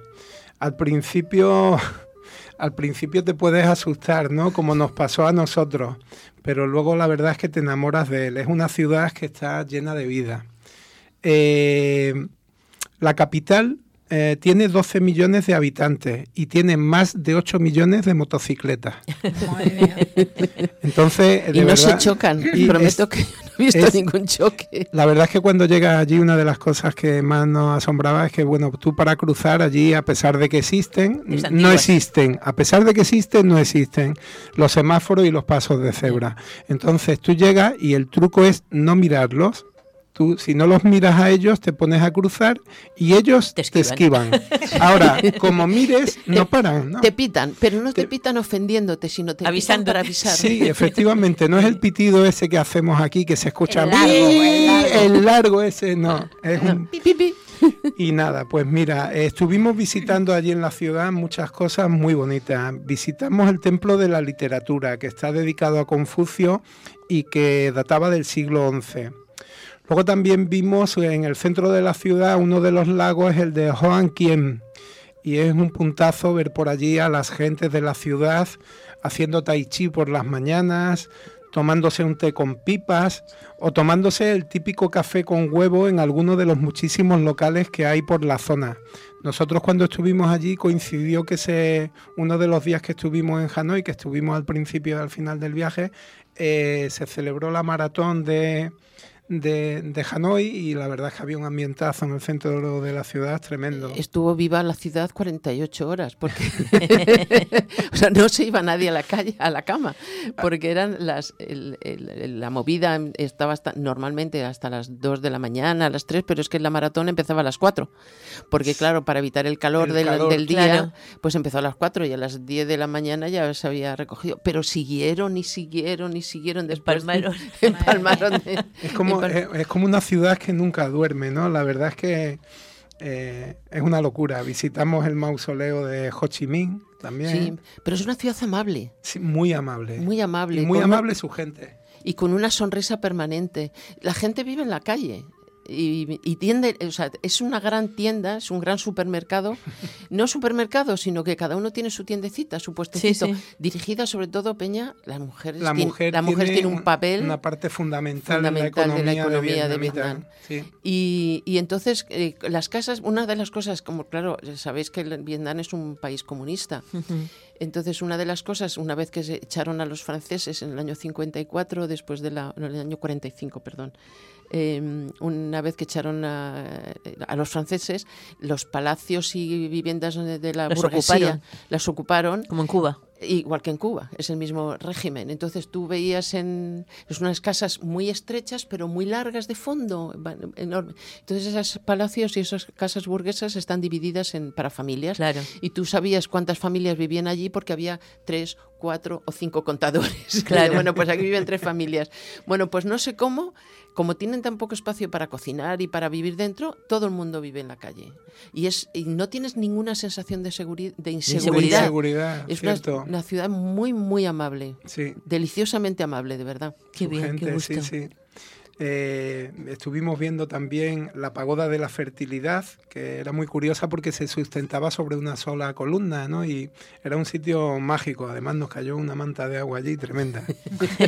Al principio, al principio te puedes asustar, ¿no? Como nos pasó a nosotros, pero luego la verdad es que te enamoras de él. Es una ciudad que está llena de vida. Eh, la capital eh, tiene 12 millones de habitantes y tiene más de 8 millones de motocicletas. Entonces, de Y no se chocan. y Prometo es- que no he visto es- ningún choque. La verdad es que cuando llegas allí una de las cosas que más nos asombraba es que, bueno, tú para cruzar allí, a pesar de que existen, no existen. A pesar de que existen, no existen los semáforos y los pasos de cebra. Entonces tú llegas y el truco es no mirarlos. Tú, si no los miras a ellos, te pones a cruzar y ellos te esquivan. Ahora, como mires, no paran. ¿no? Te pitan, pero no te, pitan ofendiéndote, sino te pitan para avisar. Sí, efectivamente, no es el pitido ese que hacemos aquí que se escucha El largo, el largo. el largo ese, no, es un y nada, pues mira, estuvimos visitando allí en la ciudad muchas cosas muy bonitas. Visitamos el templo de la literatura que está dedicado a Confucio y que databa del siglo XI. Luego también vimos en el centro de la ciudad uno de los lagos, el de Hoan Kiem, y es un puntazo ver por allí a las gentes de la ciudad haciendo tai chi por las mañanas, tomándose un té con pipas o tomándose el típico café con huevo en alguno de los muchísimos locales que hay por la zona. Nosotros cuando estuvimos allí coincidió que se, uno de los días que estuvimos en Hanoi, que estuvimos al principio y al final del viaje, eh, se celebró la maratón de, de, de Hanoi y la verdad es que había un ambientazo en el centro de la ciudad tremendo. Estuvo viva la ciudad 48 horas, porque o sea, no se iba nadie a la calle, a la cama, porque eran las el- la movida estaba hasta, normalmente hasta las 2 de la mañana, a las 3, pero es que la maratón empezaba a las 4, porque claro, para evitar el calor, El del, calor, del día, claro. pues empezó a las 4 y a las 10 de la mañana ya se había recogido, pero siguieron y siguieron y siguieron después. Empalmaron. empalmaron de- Es como, empal- es, es como una ciudad que nunca duerme, ¿no? La verdad es que eh, es una locura. Visitamos el mausoleo de Ho Chi Minh también. Sí, pero es una ciudad amable. Sí, muy amable. Muy amable. Y muy una- amable su gente. y con una sonrisa permanente. La gente vive en la calle. Y, y tiende, o sea, es una gran tienda, es un gran supermercado, no supermercado, sino que cada uno tiene su tiendecita, su puestecito, Sí, sí. dirigida sobre todo, Peña, las mujeres, La tiene- mujer, la mujer tiene, un un- papel Una parte fundamental, fundamental de la economía, de la economía de vietnamita. Vietnam. Sí. Y, y entonces eh, las casas, una de las cosas, como claro, sabéis que el Vietnam es un país comunista. Entonces, una de las cosas, una vez que se echaron a los franceses en el año 54, después de la, no, en el año 45, perdón, eh, una vez que echaron a, a los franceses, los palacios y viviendas de, la Las burguesía ocuparon. las ocuparon. Como en Cuba. Igual que en Cuba, es el mismo régimen. Entonces tú veías en es unas casas muy estrechas, pero muy largas de fondo, enorme. Entonces esos palacios y esas casas burguesas están divididas en, para familias. Claro. Y tú sabías cuántas familias vivían allí porque había tres, cuatro o cinco contadores. Claro. bueno, pues aquí viven tres familias. Bueno, pues no sé cómo, como tienen tan poco espacio para cocinar y para vivir dentro, todo el mundo vive en la calle. Y, es, y no tienes ninguna sensación de, seguri- de inseguridad. inseguridad, es una, cierto. una ciudad muy, muy amable. Sí. Deliciosamente amable, de verdad. Qué su gente, sí, sí. Eh, estuvimos viendo también la pagoda de la fertilidad, que era muy curiosa porque se sustentaba sobre una sola columna, ¿no? Y era un sitio mágico. Además nos cayó una manta de agua allí tremenda.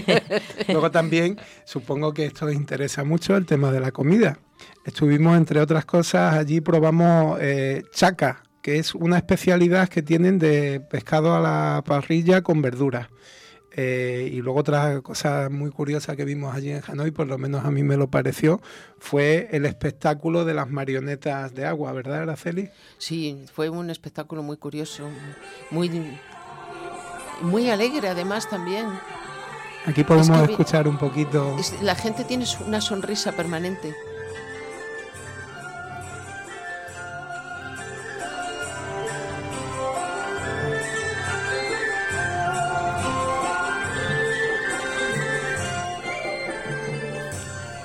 Luego también, supongo que esto interesa mucho, el tema de la comida. Estuvimos, entre otras cosas, allí probamos eh, chaca, que es una especialidad que tienen de pescado a la parrilla con verduras. Eh, y luego otra cosa muy curiosa que vimos allí en Hanoi, por lo menos a mí me lo pareció, fue el espectáculo de las marionetas de agua, ¿verdad, Araceli? Sí, fue un espectáculo muy curioso, muy, muy alegre además también. Aquí podemos Es que vi- escuchar un poquito. La gente tiene una sonrisa permanente.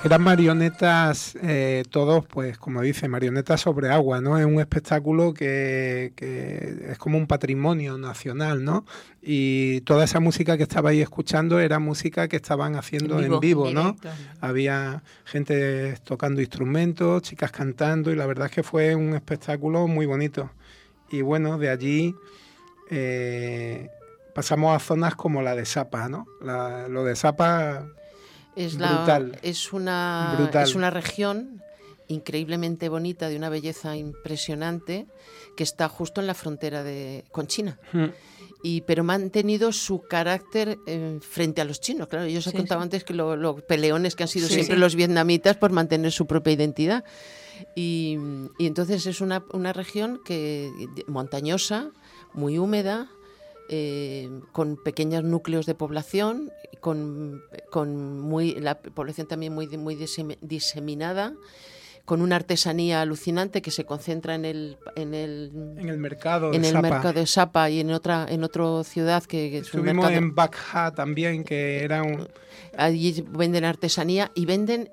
Eran marionetas, eh, todos, pues como dice, marionetas sobre agua, ¿no? Es un espectáculo que, que es como un patrimonio nacional, ¿no? Y toda esa música que estabais escuchando era música que estaban haciendo en vivo, ¿no? Había gente tocando instrumentos, chicas cantando, y la verdad es que fue un espectáculo muy bonito. Y bueno, de allí eh, pasamos a zonas como la de Sapa, ¿no? La- lo de Sapa Es, la, es, una, Brutal. es una región increíblemente bonita, de una belleza impresionante, que está justo en la frontera de, con China. Hmm. Y, pero ha mantenido su carácter eh, frente a los chinos. Claro, yo os he Sí, contado sí. antes que lo, lo peleones que han sido Sí, siempre los vietnamitas por mantener su propia identidad. Y, y entonces es una, una región que montañosa, muy húmeda, eh, con pequeños núcleos de población, con, con muy, la población también muy, muy disemi- diseminada, con una artesanía alucinante que se concentra en el, en el, en el mercado de en el Sapa. mercado de Sapa y en otra en otra ciudad que, que es un Estuvimos mercado en Bakha también, que era un... allí venden artesanía y venden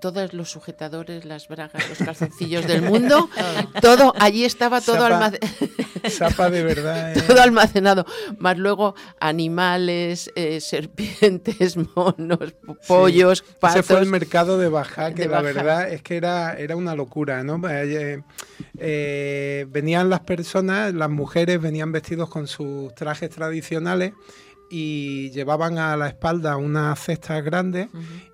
todos los sujetadores, las bragas, los calzoncillos del mundo, todo allí estaba todo Sapa, almace- Sapa de verdad. eh. todo almacenado, más luego animales, eh, serpientes, monos, pollos, Sí. patos. Ese fue el mercado de Bajá, que De la verdad es que era, era una locura, ¿no? Eh, eh, venían las personas, las mujeres venían vestidos con sus trajes tradicionales y llevaban a la espalda unas cestas grandes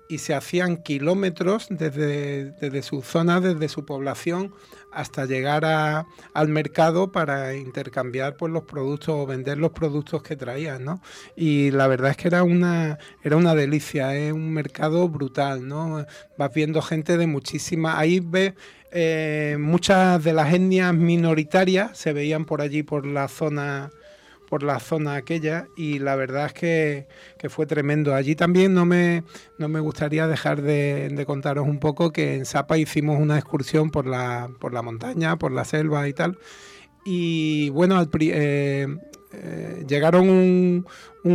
y se hacían kilómetros desde, desde su zona, desde su población, hasta llegar a- al mercado para intercambiar pues, los productos o vender los productos que traían, ¿no? Y la verdad es que era una, era una delicia, es un mercado brutal, ¿no? Vas viendo gente de muchísimas... Ahí ves eh, muchas de las etnias minoritarias, se veían por allí, por la zona por la zona aquella y la verdad es que, fue tremendo. Allí también no me, no me gustaría dejar de, contaros un poco que en Sapa hicimos una excursión por la, por la montaña, por la selva y tal. Y bueno, eh, eh, llegaron un,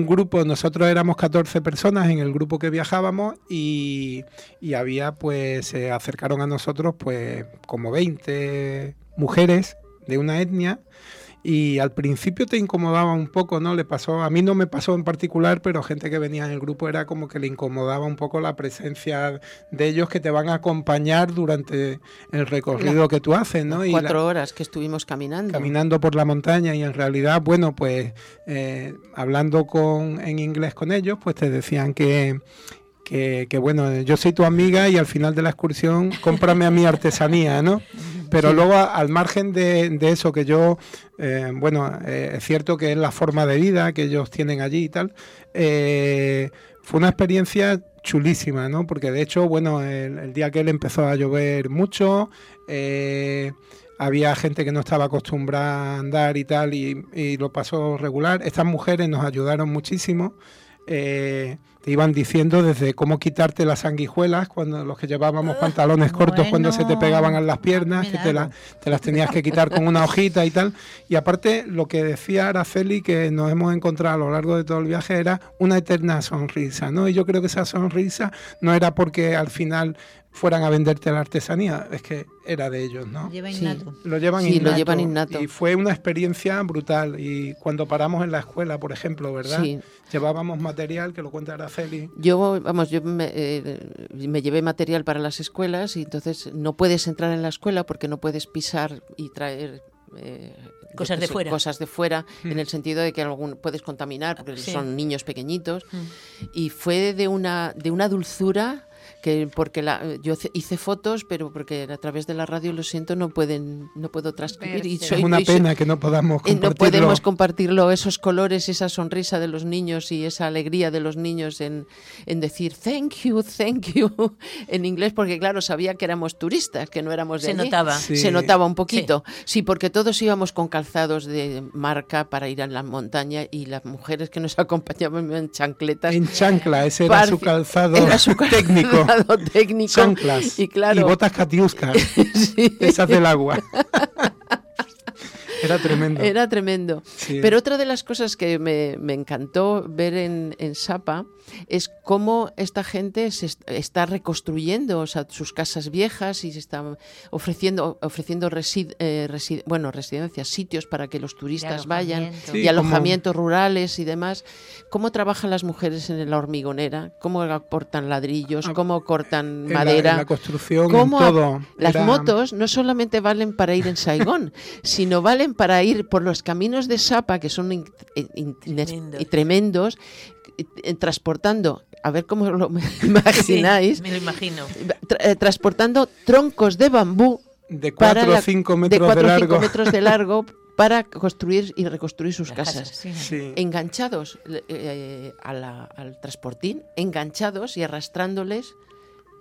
grupo, nosotros éramos 14 personas en el grupo que viajábamos y, y había pues se acercaron a nosotros pues como 20 mujeres de una etnia y al principio te incomodaba un poco, ¿no? Le pasó, a mí no me pasó en particular, pero gente que venía en el grupo era como que le incomodaba un poco la presencia de ellos que te van a acompañar durante el recorrido La- que tú haces, ¿no? Cuatro la- horas que estuvimos caminando. caminando por la montaña y en realidad, bueno, pues eh, hablando con, en inglés con ellos, pues te decían que, que, que, bueno, yo soy tu amiga y al final de la excursión cómprame a mi artesanía, ¿no? Pero luego, a- al margen de, de eso, que yo, eh, bueno, eh, es cierto que es la forma de vida que ellos tienen allí y tal, eh, fue una experiencia chulísima, ¿no? Porque de hecho, bueno, el, el día que él empezó a llover mucho, había gente que no estaba acostumbrada a andar y tal, y, y lo pasó regular. Estas mujeres nos ayudaron muchísimo. eh, te iban diciendo desde cómo quitarte las sanguijuelas cuando los que llevábamos pantalones cortos cuando se te pegaban a las piernas, que te, la- te las tenías que quitar con una hojita y tal. Y aparte, lo que decía Araceli, que nos hemos encontrado a lo largo de todo el viaje, era una eterna sonrisa, ¿no? Y yo creo que esa sonrisa no era porque al final fueran a venderte la artesanía, es que era de ellos, ¿no? Lleva Sí. innato. Lo llevan Sí, lo innato. llevan innato. Y fue una experiencia brutal. Y cuando paramos en la escuela, por ejemplo, ¿verdad? Sí. Llevábamos material, que lo cuenta Araceli. Yo, vamos, yo me, eh, me llevé material para las escuelas y entonces no puedes entrar en la escuela porque no puedes pisar y traer eh, Cosas de sé, fuera. Cosas de fuera, en el sentido de que algún, puedes contaminar porque Sí. son niños pequeñitos. Y fue de una, de una dulzura que porque la, yo ce- hice fotos, pero porque a través de la radio lo siento no pueden no puedo transcribir y Es una y soy- pena que no podamos y no compartirlo. podemos compartirlo, esos colores, esa sonrisa de los niños y esa alegría de los niños en, en decir thank you, thank you en inglés, porque claro, sabía que éramos turistas, que no éramos de Se allí. notaba. Sí. Se notaba un poquito. Sí. porque todos íbamos con calzados de marca para ir a la montaña y las mujeres que nos acompañaban en chancletas. En chancla, ese era su calzado era su técnico. Calzado técnico. Chanclas. Y claro. botas catiuscas. Esas del agua. Era tremendo. Era tremendo. Sí. Pero otra de las cosas que me, me encantó ver en, en Sapa es cómo esta gente se est- está reconstruyendo o sea, sus casas viejas y se está ofreciendo, ofreciendo resi- eh, resi- bueno, residencias, sitios para que los turistas vayan. Sí, y como- alojamientos rurales y demás. ¿Cómo trabajan las mujeres en la hormigonera? ¿Cómo aportan ladrillos? ¿Cómo cortan Ah, En la- madera? en la construcción, ¿Cómo todo. Las Era- motos no solamente valen para ir en Saigón, sino valen para ir por los caminos de Sapa, que son in- in- ines- y tremendos, eh, transportando, a ver cómo lo imagináis, Sí, me lo imagino. tra- eh, transportando troncos de bambú De para 4 o la- 5 de metros de, cuatro o largo. cinco metros de largo para construir y reconstruir sus casas. Sí. Enganchados eh, a la- al transportín, enganchados y arrastrándoles,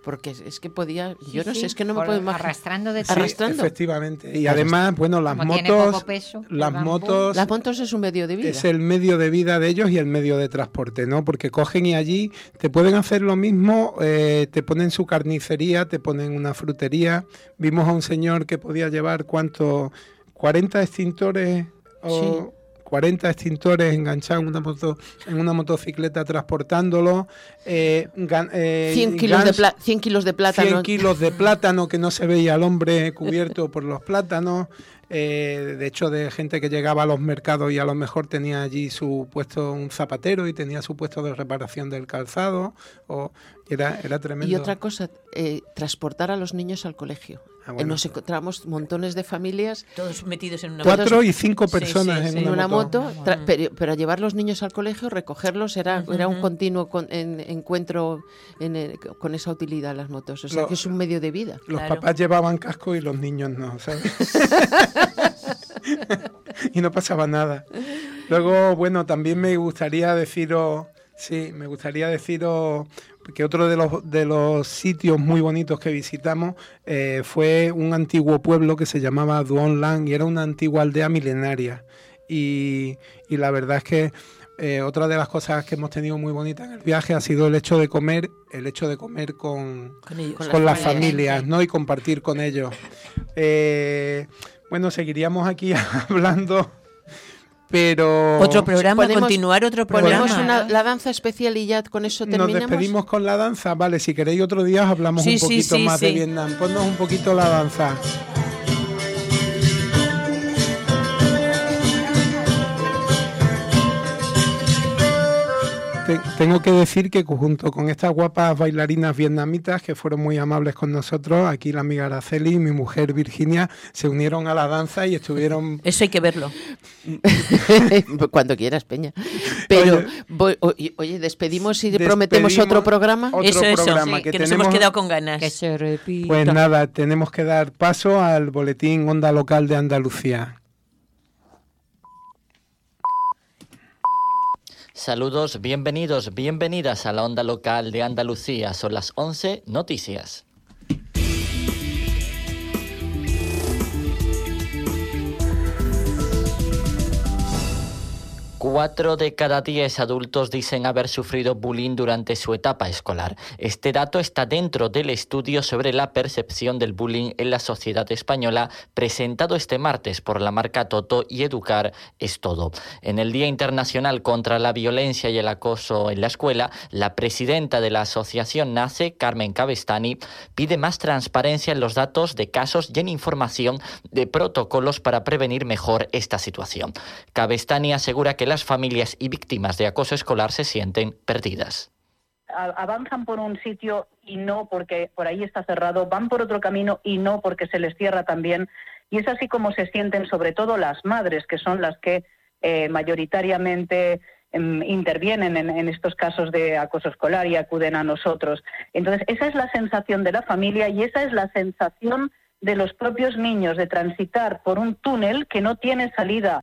porque es, que podía, yo no sí, sé, es que no me por- puedo imaginar. arrastrando de Sí, arrastrando. efectivamente. Y además, bueno, las Como tiene motos, poco peso, el las motos Las motos es un medio de vida. es el medio de vida de ellos y el medio de transporte, ¿no? Porque cogen y allí te pueden hacer lo mismo, eh, te ponen su carnicería, te ponen una frutería. Vimos a un señor que podía llevar cuánto, 40 extintores o 40 extintores enganchados en una moto, en una motocicleta transportándolo. eh, gan- eh, 100 kilos, de gans- pla- 100 kilos de plátano. 100 kilos de plátano que no se veía al hombre cubierto por los plátanos. eh, de hecho, de gente que llegaba a los mercados y a lo mejor tenía allí su puesto un zapatero y tenía su puesto de reparación del calzado. O, era, era tremendo. Y otra cosa, eh, transportar a los niños al colegio. Ah, bueno. Eh, Nos encontramos montones de familias. Todos metidos en una Cuatro moto. y cinco personas sí, en sí. en una moto, pero, pero llevar los niños al colegio, recogerlos, era, era un continuo con- en- encuentro en el- con esa utilidad las motos. O sea, que es un medio de vida. Los Claro. papás llevaban casco y los niños no, ¿sabes? y no pasaba nada. Luego, bueno, también me gustaría deciros, sí, me gustaría deciros que otro de los, de los sitios muy bonitos que visitamos eh, fue un antiguo pueblo que se llamaba Duon Lang y era una antigua aldea milenaria. Y, y la verdad es que eh, otra de las cosas que hemos tenido muy bonitas en el viaje ha sido el hecho de comer, el hecho de comer con, Con ellos. con, Con las las familias. familias, ¿no? Y compartir con ellos. Eh, bueno, seguiríamos aquí hablando, pero... Otro programa, Ponemos- continuar otro programa. Ponemos una- la danza especial y ya con eso Nos terminamos. despedimos con la danza. Vale, si queréis otro día os hablamos Sí, un sí, poquito sí, más de sí. Vietnam. Ponnos un poquito la danza. Te- tengo que decir que junto con estas guapas bailarinas vietnamitas que fueron muy amables con nosotros, aquí la amiga Araceli y mi mujer Virginia se unieron a la danza y estuvieron... Eso hay que verlo. Cuando quieras, Peña. Pero, Oye. voy- oye, oye, despedimos y prometemos Despedimos otro programa. otro eso, eso, programa sí, que que, nos tenemos- hemos quedado con ganas. Que se repita. Pues nada, tenemos que dar paso al boletín Onda Local de Andalucía. Saludos, bienvenidos, bienvenidas a la onda local de Andalucía. Son las 11 noticias. Cuatro de cada diez adultos dicen haber sufrido bullying durante su etapa escolar. Este dato está dentro del estudio sobre la percepción del bullying en la sociedad española presentado este martes por la marca Toto y Educar es todo. En el Día Internacional contra la Violencia y el Acoso en la Escuela, la presidenta de la asociación NACE, Carmen Cabestani, pide más transparencia en los datos de casos y en información de protocolos para prevenir mejor esta situación. Cabestani asegura que familias y víctimas de acoso escolar se sienten perdidas. avanzan por un sitio y no porque por ahí está cerrado, van por otro camino y no porque se les cierra también. Y es así como se sienten sobre todo las madres, que son las que eh, mayoritariamente em, intervienen en, en estos casos de acoso escolar y acuden a nosotros. Entonces, esa es la sensación de la familia y esa es la sensación de los propios niños de transitar por un túnel que no tiene salida.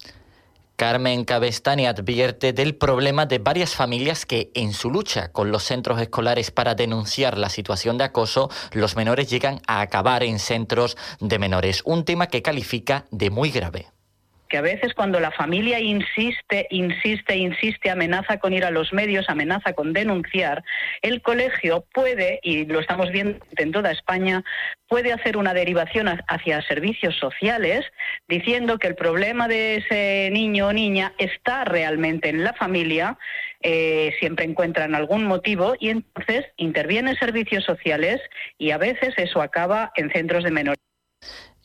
Carmen Cabestani advierte del problema de varias familias que, en su lucha con los centros escolares para denunciar la situación de acoso, los menores llegan a acabar en centros de menores, un tema que califica de muy grave. Que a veces cuando la familia insiste, insiste, insiste, amenaza con ir a los medios, amenaza con denunciar, el colegio puede, y lo estamos viendo en toda España, puede hacer una derivación ha- hacia servicios sociales diciendo que el problema de ese niño o niña está realmente en la familia, eh, siempre encuentran algún motivo y entonces intervienen servicios sociales y a veces eso acaba en centros de menores.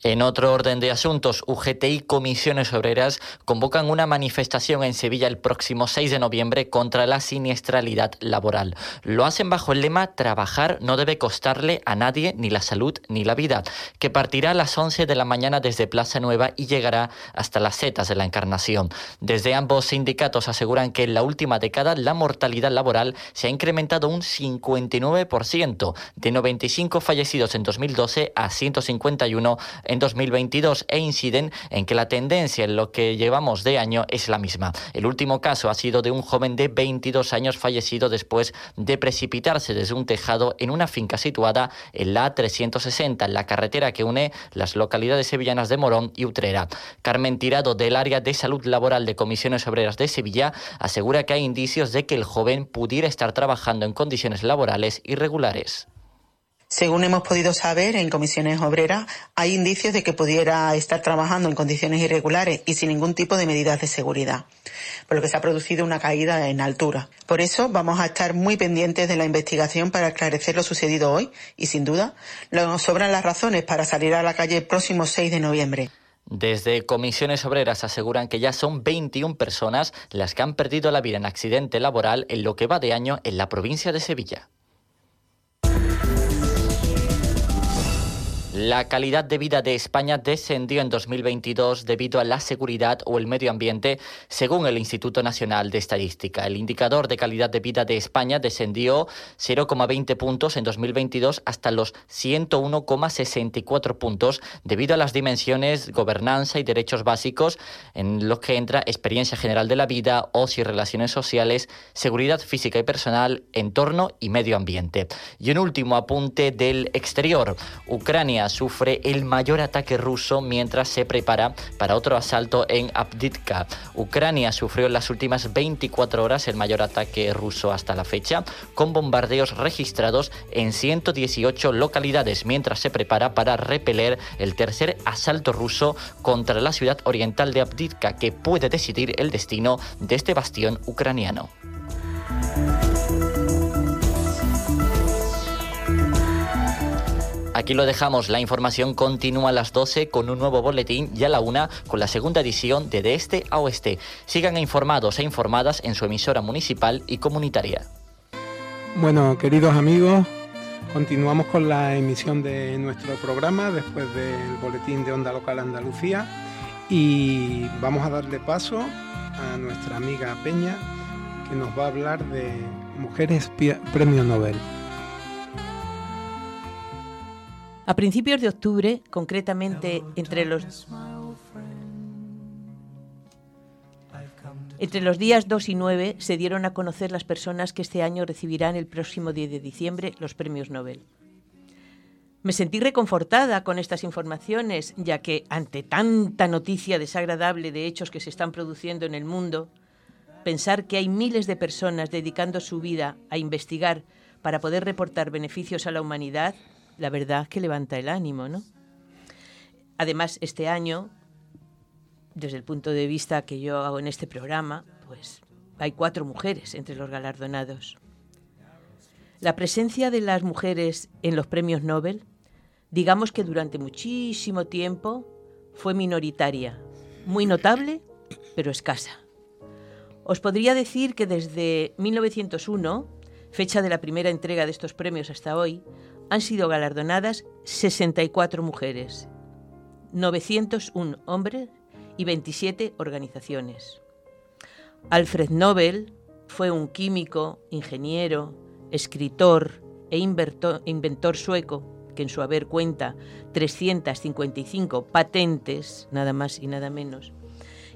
En otro orden de asuntos, UGT y Comisiones Obreras convocan una manifestación en Sevilla el próximo 6 de noviembre contra la siniestralidad laboral. Lo hacen bajo el lema Trabajar no debe costarle a nadie ni la salud ni la vida, que partirá a las 11 de la mañana desde Plaza Nueva y llegará hasta las setas de la Encarnación. Desde ambos sindicatos aseguran que en la última década la mortalidad laboral se ha incrementado un 59%, de 95 fallecidos en 2012 a 151 en 2022 e inciden en que la tendencia en lo que llevamos de año es la misma. El último caso ha sido de un joven de 22 años fallecido después de precipitarse desde un tejado en una finca situada en la A360, en la carretera que une las localidades sevillanas de Morón y Utrera. Carmen Tirado, del área de salud laboral de Comisiones Obreras de Sevilla, asegura que hay indicios de que el joven pudiera estar trabajando en condiciones laborales irregulares. Según hemos podido saber en comisiones obreras, hay indicios de que pudiera estar trabajando en condiciones irregulares y sin ningún tipo de medidas de seguridad, por lo que se ha producido una caída en altura. Por eso vamos a estar muy pendientes de la investigación para esclarecer lo sucedido hoy y, sin duda, nos sobran las razones para salir a la calle el próximo 6 de noviembre. Desde comisiones obreras aseguran que ya son 21 personas las que han perdido la vida en accidente laboral en lo que va de año en la provincia de Sevilla. La calidad de vida de España descendió en 2022 debido a la seguridad o el medio ambiente, según el Instituto Nacional de Estadística. El indicador de calidad de vida de España descendió 0,20 puntos en 2022 hasta los 101,64 puntos debido a las dimensiones gobernanza y derechos básicos en los que entra experiencia general de la vida, ocio y relaciones sociales, seguridad física y personal, entorno y medio ambiente. Y un último apunte del exterior. Ucrania Sufre el mayor ataque ruso mientras se prepara para otro asalto en Abdiivka. Ucrania sufrió en las últimas 24 horas el mayor ataque ruso hasta la fecha, con bombardeos registrados en 118 localidades mientras se prepara para repeler el tercer asalto ruso contra la ciudad oriental de Abdiivka que puede decidir el destino de este bastión ucraniano. Aquí lo dejamos, la información continúa a las 12 con un nuevo boletín y a la 1 con la segunda edición de De Este a Oeste. Sigan informados e informadas en su emisora municipal y comunitaria. Bueno, queridos amigos, continuamos con la emisión de nuestro programa después del boletín de Onda Local Andalucía y vamos a darle paso a nuestra amiga Peña que nos va a hablar de Mujeres Premio Nobel. A principios de octubre, concretamente entre los Entre los días 2 y 9 se dieron a conocer las personas que este año recibirán el próximo 10 de diciembre los premios Nobel. Me sentí reconfortada con estas informaciones, ya que ante tanta noticia desagradable de hechos que se están produciendo en el mundo, pensar que hay miles de personas dedicando su vida a investigar para poder reportar beneficios a la humanidad, la verdad que levanta el ánimo, ¿no? Además, este año, desde el punto de vista que yo hago en este programa, pues hay cuatro mujeres entre los galardonados. La presencia de las mujeres en los premios Nobel, digamos que durante muchísimo tiempo fue minoritaria, muy notable, pero escasa. Os podría decir que desde 1901, fecha de la primera entrega de estos premios hasta hoy, han sido galardonadas 64 mujeres, 901 hombres y 27 organizaciones. Alfred Nobel fue un químico, ingeniero, escritor e inventor sueco que en su haber cuenta 355 patentes, nada más y nada menos,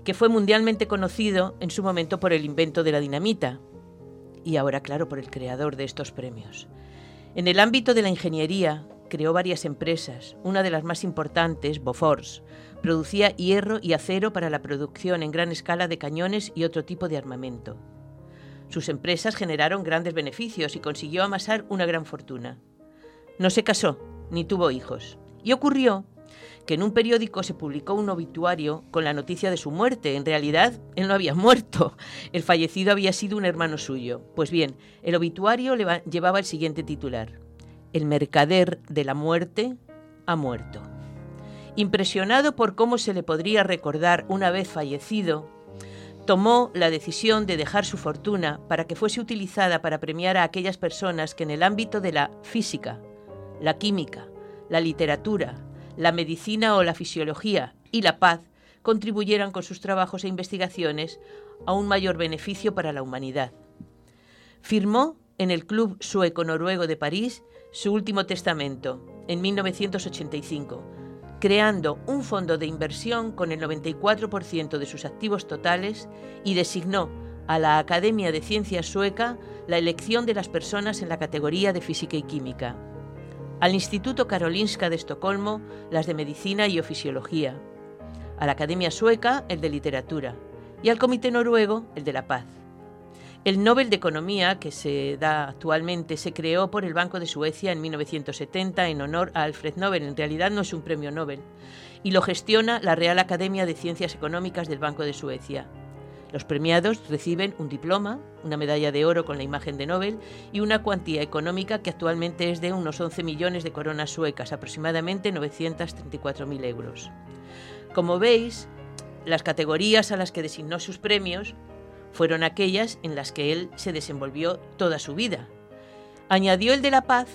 que fue mundialmente conocido en su momento por el invento de la dinamita y ahora, claro, por el creador de estos premios. En el ámbito de la ingeniería, creó varias empresas. Una de las más importantes, Bofors, producía hierro y acero para la producción en gran escala de cañones y otro tipo de armamento. Sus empresas generaron grandes beneficios y consiguió amasar una gran fortuna. No se casó ni tuvo hijos. Y ocurrió que en un periódico se publicó un obituario con la noticia de su muerte. En realidad, él no había muerto. El fallecido había sido un hermano suyo. Pues bien, el obituario leva- llevaba el siguiente titular. El mercader de la muerte ha muerto. Impresionado por cómo se le podría recordar una vez fallecido, tomó la decisión de dejar su fortuna para que fuese utilizada para premiar a aquellas personas que en el ámbito de la física, la química, la literatura, la medicina o la fisiología y la paz contribuyeran con sus trabajos e investigaciones a un mayor beneficio para la humanidad. Firmó en el Club Sueco-Noruego de París su último testamento, en 1985, creando un fondo de inversión con el 94% de sus activos totales y designó a la Academia de Ciencias Sueca la elección de las personas en la categoría de Física y Química, al Instituto Karolinska de Estocolmo las de Medicina y o Fisiología, a la Academia Sueca el de Literatura y al Comité Noruego el de la Paz. El Nobel de Economía que se da actualmente se creó por el Banco de Suecia en 1970 en honor a Alfred Nobel. En realidad no es un premio Nobel. Y lo gestiona la Real Academia de Ciencias Económicas del Banco de Suecia. Los premiados reciben un diploma, una medalla de oro con la imagen de Nobel y una cuantía económica que actualmente es de unos 11 millones de coronas suecas, aproximadamente 934.000 euros. Como veis, las categorías a las que designó sus premios fueron aquellas en las que él se desenvolvió toda su vida. Añadió el de la paz,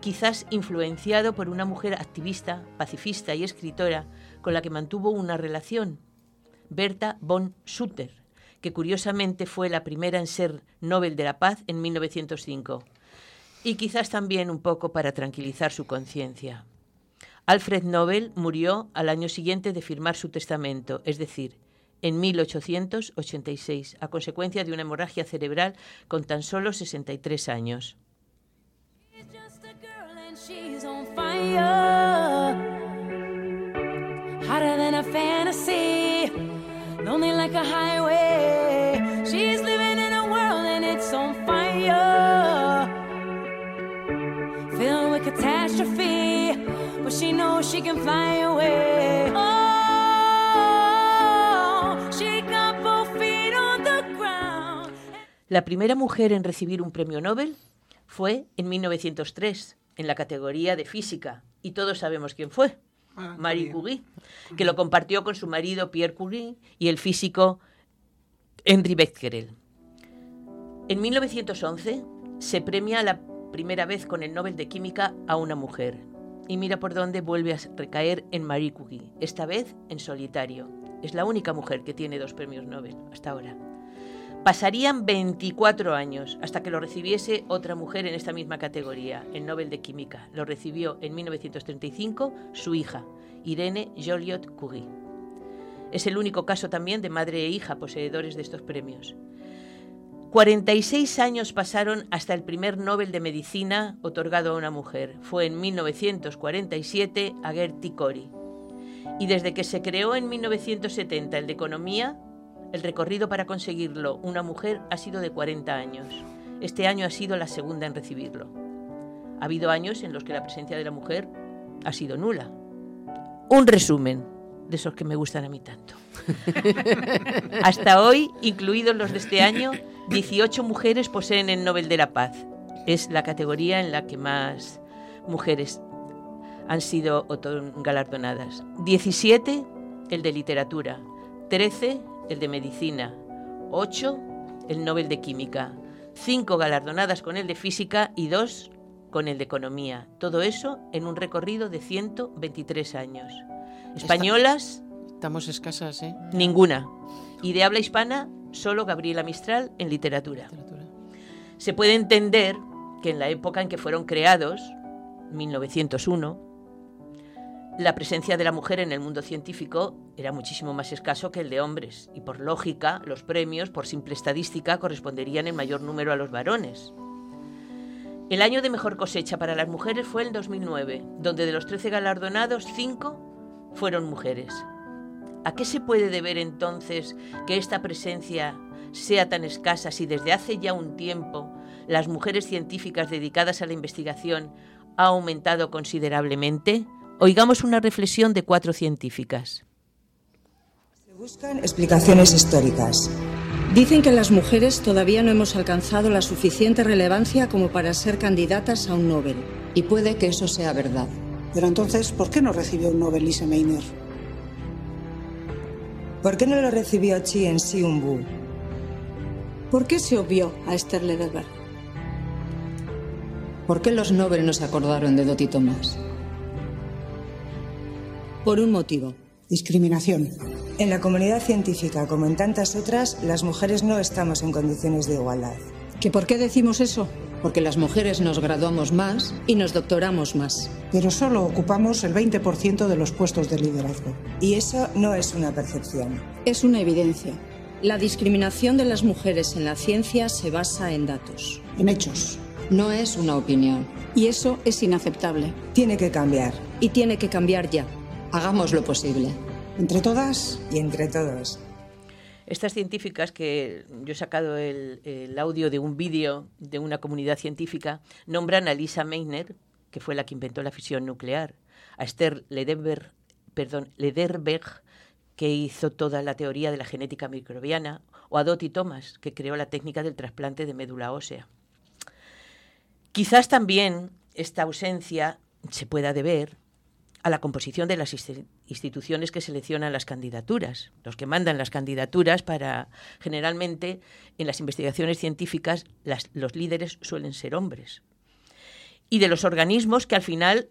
quizás influenciado por una mujer activista, pacifista y escritora con la que mantuvo una relación, Berta von Sutter, que curiosamente fue la primera en ser Nobel de la Paz en 1905, y quizás también un poco para tranquilizar su conciencia. Alfred Nobel murió al año siguiente de firmar su testamento, es decir, en 1886, a consecuencia de una hemorragia cerebral con tan solo 63 años lonely like a highway. She's living in a world and it's on fire, filled with catastrophe. But she knows she can fly away. Oh, she got both feet on the ground. La primera mujer en recibir un premio Nobel fue en 1903, en la categoría de física, y todos sabemos quién fue. Marie Curie, que lo compartió con su marido Pierre Curie y el físico Henri Becquerel. En 1911 se premia la primera vez con el Nobel de Química a una mujer. Y mira por dónde vuelve a recaer en Marie Curie, esta vez en solitario. Es la única mujer que tiene dos premios Nobel hasta ahora. Pasarían 24 años hasta que lo recibiese otra mujer en esta misma categoría, el Nobel de Química. Lo recibió en 1935 su hija, Irene Joliot Curie. Es el único caso también de madre e hija poseedores de estos premios. 46 años pasaron hasta el primer Nobel de Medicina otorgado a una mujer. Fue en 1947 a Gertie Cori. Y desde que se creó en 1970 el de Economía, el recorrido para conseguirlo una mujer ha sido de 40 años. Este año ha sido la segunda en recibirlo. Ha habido años en los que la presencia de la mujer ha sido nula. Un resumen de esos que me gustan a mí tanto. Hasta hoy, incluidos los de este año, 18 mujeres poseen el Nobel de la Paz. Es la categoría en la que más mujeres han sido galardonadas. 17 el de literatura, 13 el de medicina, 8 el Nobel de química, 5 galardonadas con el de física y 2 con el de economía. Todo eso en un recorrido de 123 años. Españolas, Estamos escasas, ¿eh? ninguna. Y de habla hispana, solo Gabriela Mistral en literatura. Se puede entender que en la época en que fueron creados, 1901, la presencia de la mujer en el mundo científico era muchísimo más escaso que el de hombres y por lógica los premios, por simple estadística, corresponderían en mayor número a los varones. El año de mejor cosecha para las mujeres fue el 2009, donde de los 13 galardonados, 5 fueron mujeres. ¿A qué se puede deber entonces que esta presencia sea tan escasa si desde hace ya un tiempo las mujeres científicas dedicadas a la investigación ha aumentado considerablemente? Oigamos una reflexión de cuatro científicas. Buscan explicaciones históricas. Dicen que las mujeres todavía no hemos alcanzado la suficiente relevancia como para ser candidatas a un Nobel. Y puede que eso sea verdad. Pero entonces, ¿por qué no recibió un Nobel Lise Meitner? ¿Por qué no lo recibió Chi en Xiumbu? ¿Por qué se obvió a Esther Lederberg? ¿Por qué los Nobel no se acordaron de Dottie Thomas? Por un motivo. Discriminación. En la comunidad científica, como en tantas otras, las mujeres no estamos en condiciones de igualdad. ¿Que por qué decimos eso? Porque las mujeres nos graduamos más Y nos doctoramos más. pero solo ocupamos el 20% de los puestos de liderazgo. Y eso no es una percepción. Es una evidencia. La discriminación de las mujeres en la ciencia se basa en datos. En hechos. No es una opinión. Y eso es inaceptable. Tiene que cambiar. Y tiene que cambiar ya. Hagamos lo posible. Entre todas y entre todos. Estas científicas, que yo he sacado el, el audio de un vídeo de una comunidad científica, nombran a Lisa Meitner, que fue la que inventó la fisión nuclear, a Esther Lederberg, perdón, Lederberg, que hizo toda la teoría de la genética microbiana, o a Dottie Thomas, que creó la técnica del trasplante de médula ósea. Quizás también esta ausencia se pueda deber a la composición de las insti- instituciones que seleccionan las candidaturas, los que mandan las candidaturas para, generalmente, en las investigaciones científicas, las- los líderes suelen ser hombres. Y de los organismos que al final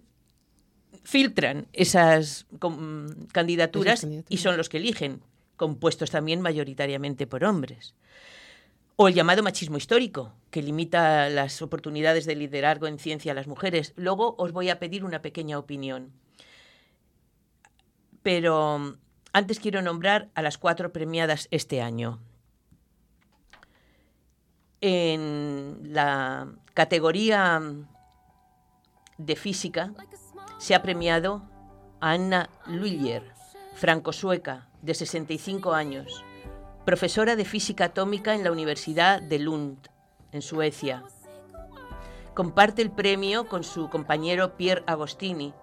filtran esas com- candidaturas Esas candidaturas. y son los que eligen, compuestos también mayoritariamente por hombres. O el llamado machismo histórico, que limita las oportunidades de liderazgo en ciencia a las mujeres. Luego os voy a pedir una pequeña opinión. Pero antes quiero nombrar a las cuatro premiadas este año. En la categoría mm, de física se ha premiado a Anna Luyer, franco-sueca, de 65 años, profesora de física atómica en la Universidad de Lund, en Suecia. Comparte el premio con su compañero Pierre Agostini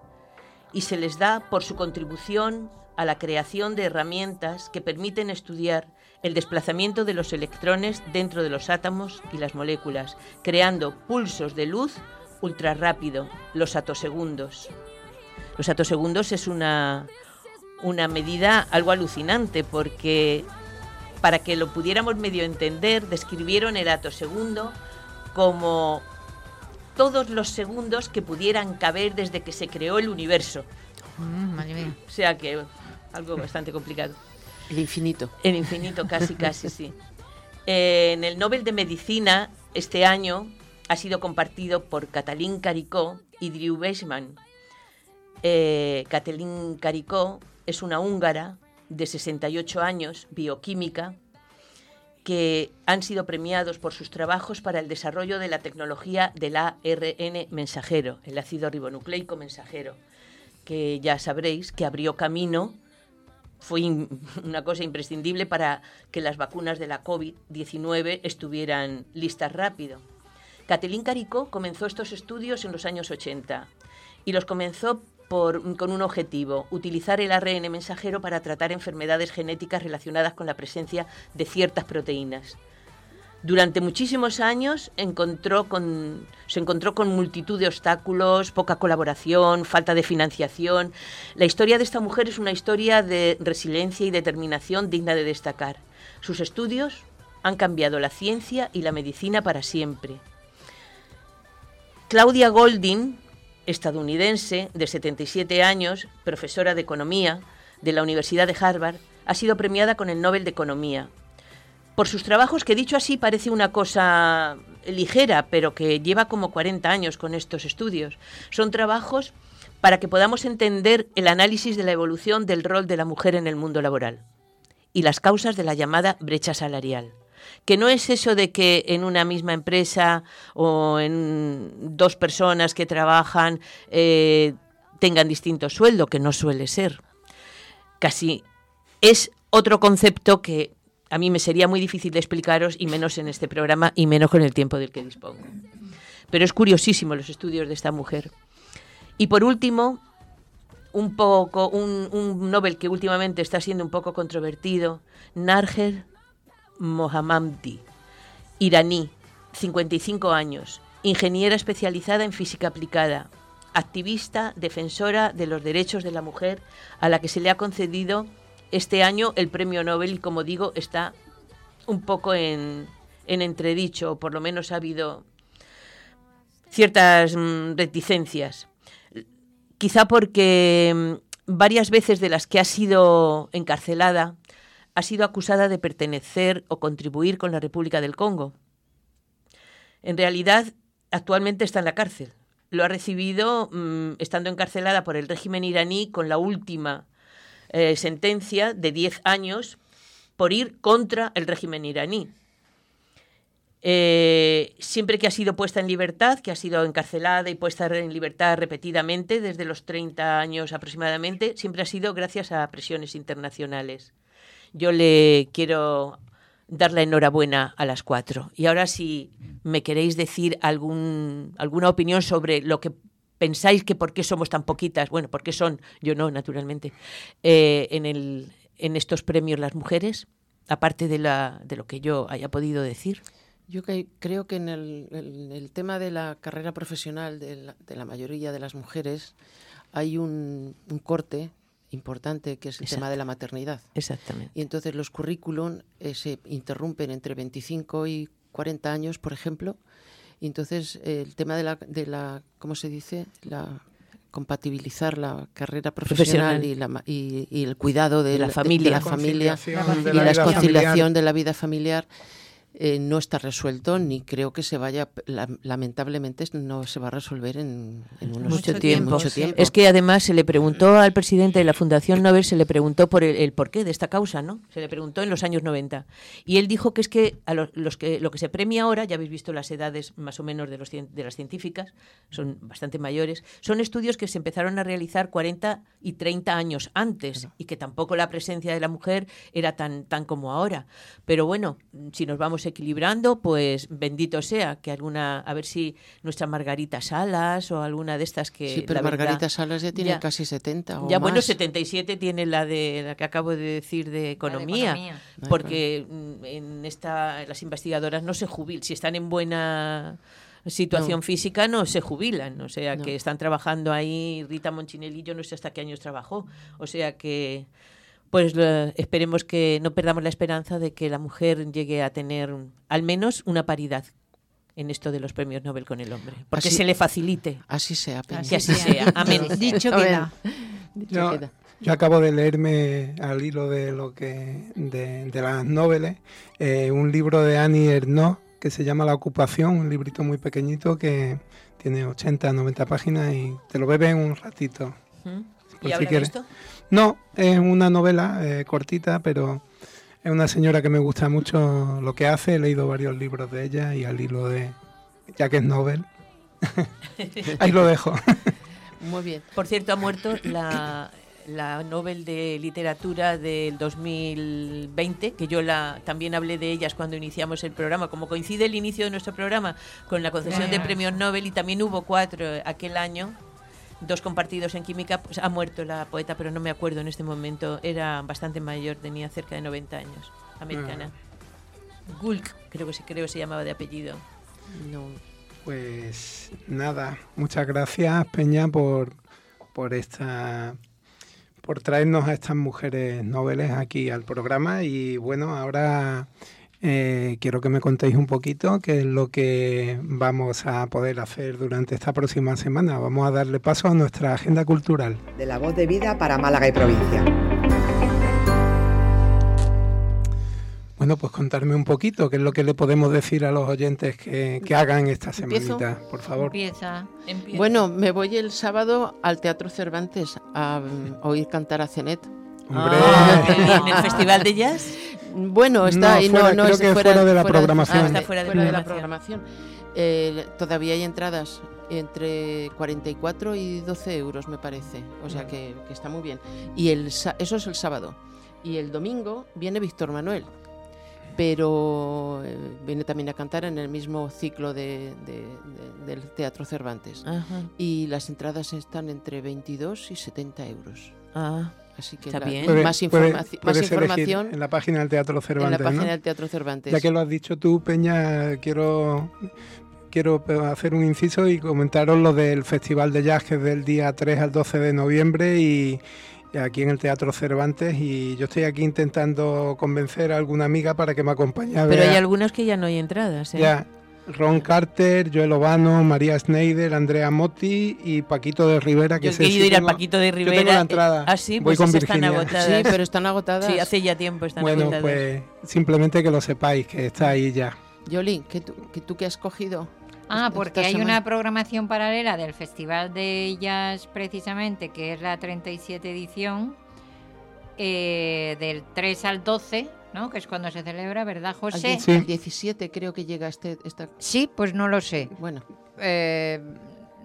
y se les da por su contribución a la creación de herramientas que permiten estudiar el desplazamiento de los electrones dentro de los átomos y las moléculas, creando pulsos de luz ultrarrápido, los atosegundos. Los atosegundos es una, una medida algo alucinante porque para que lo pudiéramos medio entender, describieron el atosegundo como todos los segundos que pudieran caber desde que se creó el universo. Mm, madre mía. O sea que algo bastante complicado. El infinito. El infinito, casi, casi, sí. Eh, en el Nobel de Medicina este año ha sido compartido por Katalin Karikó y Drew Weissman. Eh, Katalin Karikó es una húngara de 68 años, bioquímica, que han sido premiados por sus trabajos para el desarrollo de la tecnología del ARN mensajero, el ácido ribonucleico mensajero, que ya sabréis que abrió camino, fue una cosa imprescindible para que las vacunas de la COVID-19 estuvieran listas rápido. Catelín Caricó comenzó estos estudios en los años 80 y los comenzó con un objetivo, utilizar el ARN mensajero para tratar enfermedades genéticas relacionadas con la presencia de ciertas proteínas. Durante muchísimos años se encontró con multitud de obstáculos, poca colaboración, falta de financiación. La historia de esta mujer es una historia de resiliencia y determinación digna de destacar. Sus estudios han cambiado la ciencia y la medicina para siempre. Claudia Golding, estadounidense de 77 años, profesora de economía de la Universidad de Harvard, ha sido premiada con el Nobel de Economía. Por sus trabajos, que dicho así parece una cosa ligera, pero que lleva como 40 años con estos estudios. Son trabajos para que podamos entender el análisis de la evolución del rol de la mujer en el mundo laboral y las causas de la llamada brecha salarial que no es eso de que en una misma empresa o en dos personas que trabajan eh, tengan distinto sueldo, que no suele ser. Casi es otro concepto que a mí me sería muy difícil de explicaros y menos en este programa y menos con el tiempo del que dispongo. Pero es curiosísimo los estudios de esta mujer. Y por último, un poco un, un Nobel que últimamente está siendo un poco controvertido, Narger Mohammadi, iraní, 55 años, ingeniera especializada en física aplicada, activista, defensora de los derechos de la mujer, a la que se le ha concedido este año el premio Nobel y, como digo, está un poco en, en entredicho, o por lo menos ha habido ciertas mm, reticencias. Quizá porque mm, varias veces de las que ha sido encarcelada, ha sido acusada de pertenecer o contribuir con la República del Congo. En realidad, actualmente está en la cárcel. Lo ha recibido mm, estando encarcelada por el régimen iraní con la última eh, sentencia de 10 años por ir contra el régimen iraní. Eh, siempre que ha sido puesta en libertad, que ha sido encarcelada y puesta en libertad repetidamente desde los 30 años aproximadamente, siempre ha sido gracias a presiones internacionales yo le quiero dar la enhorabuena a las cuatro. Y ahora si me queréis decir algún, alguna opinión sobre lo que pensáis que por qué somos tan poquitas, bueno, por qué son, yo no, naturalmente, eh, en, el, en estos premios las mujeres, aparte de, la, de lo que yo haya podido decir. Yo que- creo que en el, tema de la carrera profesional de la, de la mayoría de las mujeres hay un corte importante que es el tema de la maternidad. Exactamente. Y entonces los currículum eh, se interrumpen entre 25 y 40 años, por ejemplo. Y entonces eh, el tema de la, de la, ¿cómo se dice? La compatibilizar la carrera profesional, Profesional. Y, la ma- y, y el cuidado de, De la familia. de la La familia y la conciliación familiar. de la vida familiar eh, no está resuelto ni creo que se vaya, la- lamentablemente no se va a resolver en, en unos mucho tiempo. mucho tiempo. Es que además se le preguntó al presidente de la Fundación Nobel, se le preguntó por el, el porqué de esta causa, ¿no? Se le preguntó en los años 90. Y él dijo que es que a los, los que lo que se premia ahora, ya habéis visto las edades más o menos de, los, cien- de las científicas, son bastante mayores, son estudios que se empezaron a realizar 40, y 30 años antes, y que tampoco la presencia de la mujer era tan, tan como ahora. Pero bueno, si nos vamos equilibrando, pues bendito sea que alguna, a ver si nuestra Margarita Salas o alguna de estas que... Sí, pero la verdad- Margarita Salas ya tiene ya- casi 70 o ya bueno, más. 77 tiene la de la que acabo de decir de economía, economía. porque mm, en esta las investigadoras no se jubilan, si están en buena situación No. física no se jubilan, o sea No. que están trabajando ahí Rita Monchinelli, yo no sé hasta qué años trabajó, o sea que pues lo- esperemos que no perdamos la esperanza de que la mujer llegue a tener al menos una paridad en esto de los premios Nobel con el hombre, porque Así- se le facilite. Así sea. Que así sea. Amén. Dicho queda. Dicho Yo, queda. yo acabo de leerme al hilo de lo que de, de las noveles eh, un libro de Annie Ernaux que se llama La ocupación, un librito muy pequeñito que tiene 80, 90 páginas y te lo bebes en un ratito. ¿Mm? ¿Y habla de quieres. esto? No, es una novela eh, cortita, pero es una señora que me gusta mucho lo que hace. He leído varios libros de ella y al hilo de, ya que es novel, ahí lo dejo. Muy bien. Por cierto, ha muerto la, la Nobel de Literatura del 2020, que yo la también hablé de ellas cuando iniciamos el programa. Como coincide el inicio de nuestro programa con la concesión de premios Nobel y también hubo cuatro aquel año, dos compartidos en química, pues ha muerto la poeta, pero no me acuerdo en este momento. Era bastante mayor, tenía cerca de 90 años, americana. Gulk, creo que, se, creo que se llamaba de apellido. No. Pues nada, muchas gracias Peña por, por esta por traernos a estas mujeres noveles aquí al programa y bueno, ahora eh, quiero que me contéis un poquito qué es lo que vamos a poder hacer durante esta próxima semana. Vamos a darle paso a nuestra agenda cultural. De la voz de vida para Málaga y provincia. Bueno, pues contarme un poquito qué es lo que le podemos decir a los oyentes que, que hagan esta ¿Empiezo? semanita, por favor. Empieza. Bueno, me voy el sábado al Teatro Cervantes a mm, oír cantar a Cenet. Hombre. Ah, qué bien. ¿El Festival de Jazz? Bueno, está No, ahí, fuera- no, no, creo es que fuera de la programación. ah, Está fuera de fuera de la programación. Eh, todavía hay entradas entre 44 y 12 euros, me parece. O sea que, que está muy bien. Y el, sa- eso es el sábado. Y el domingo viene Víctor Manuel. Pero eh, viene también a cantar en el mismo ciclo de- de- de- del Teatro Cervantes. Ajá. Y las entradas están entre 22 y 70 euros. Ah, Así que está la- bien. Puede- más, puede- información en la página del Teatro Cervantes. en la página ¿no? del Teatro Cervantes. Ya que lo has dicho tú, Peña, quiero quiero pe- hacer un inciso y comentaros lo del Festival de Jazz que es del día 3 al 12 de noviembre y, y aquí en el Teatro Cervantes y yo estoy aquí intentando convencer a alguna amiga para que me acompañe a ver. Pero hay a- algunos que ya no hay entradas. ¿eh? ya, Ron Carter, Joel Obano, María Schneider, Andrea Motti y Paquito de Rivera. Que Yo he querido ir al Paquito de Yo Rivera. tengo la eh, entrada. ah, sí, Voy pues con están Virginia. agotadas. Sí, pero están agotadas. Sí, hace ya tiempo están Bueno, agotadas. pues simplemente que lo sepáis, que está ahí ya. Yoli, ¿qué tú, que tú qué has cogido? Ah, porque hay semana? una programación paralela del Festival de Jazz precisamente, que es la 37 edición, eh, del 3 al 12, ¿no? Que es cuando se celebra, ¿verdad, Al José? al 17 creo que llega este esta Sí, pues no lo sé. bueno. Eh,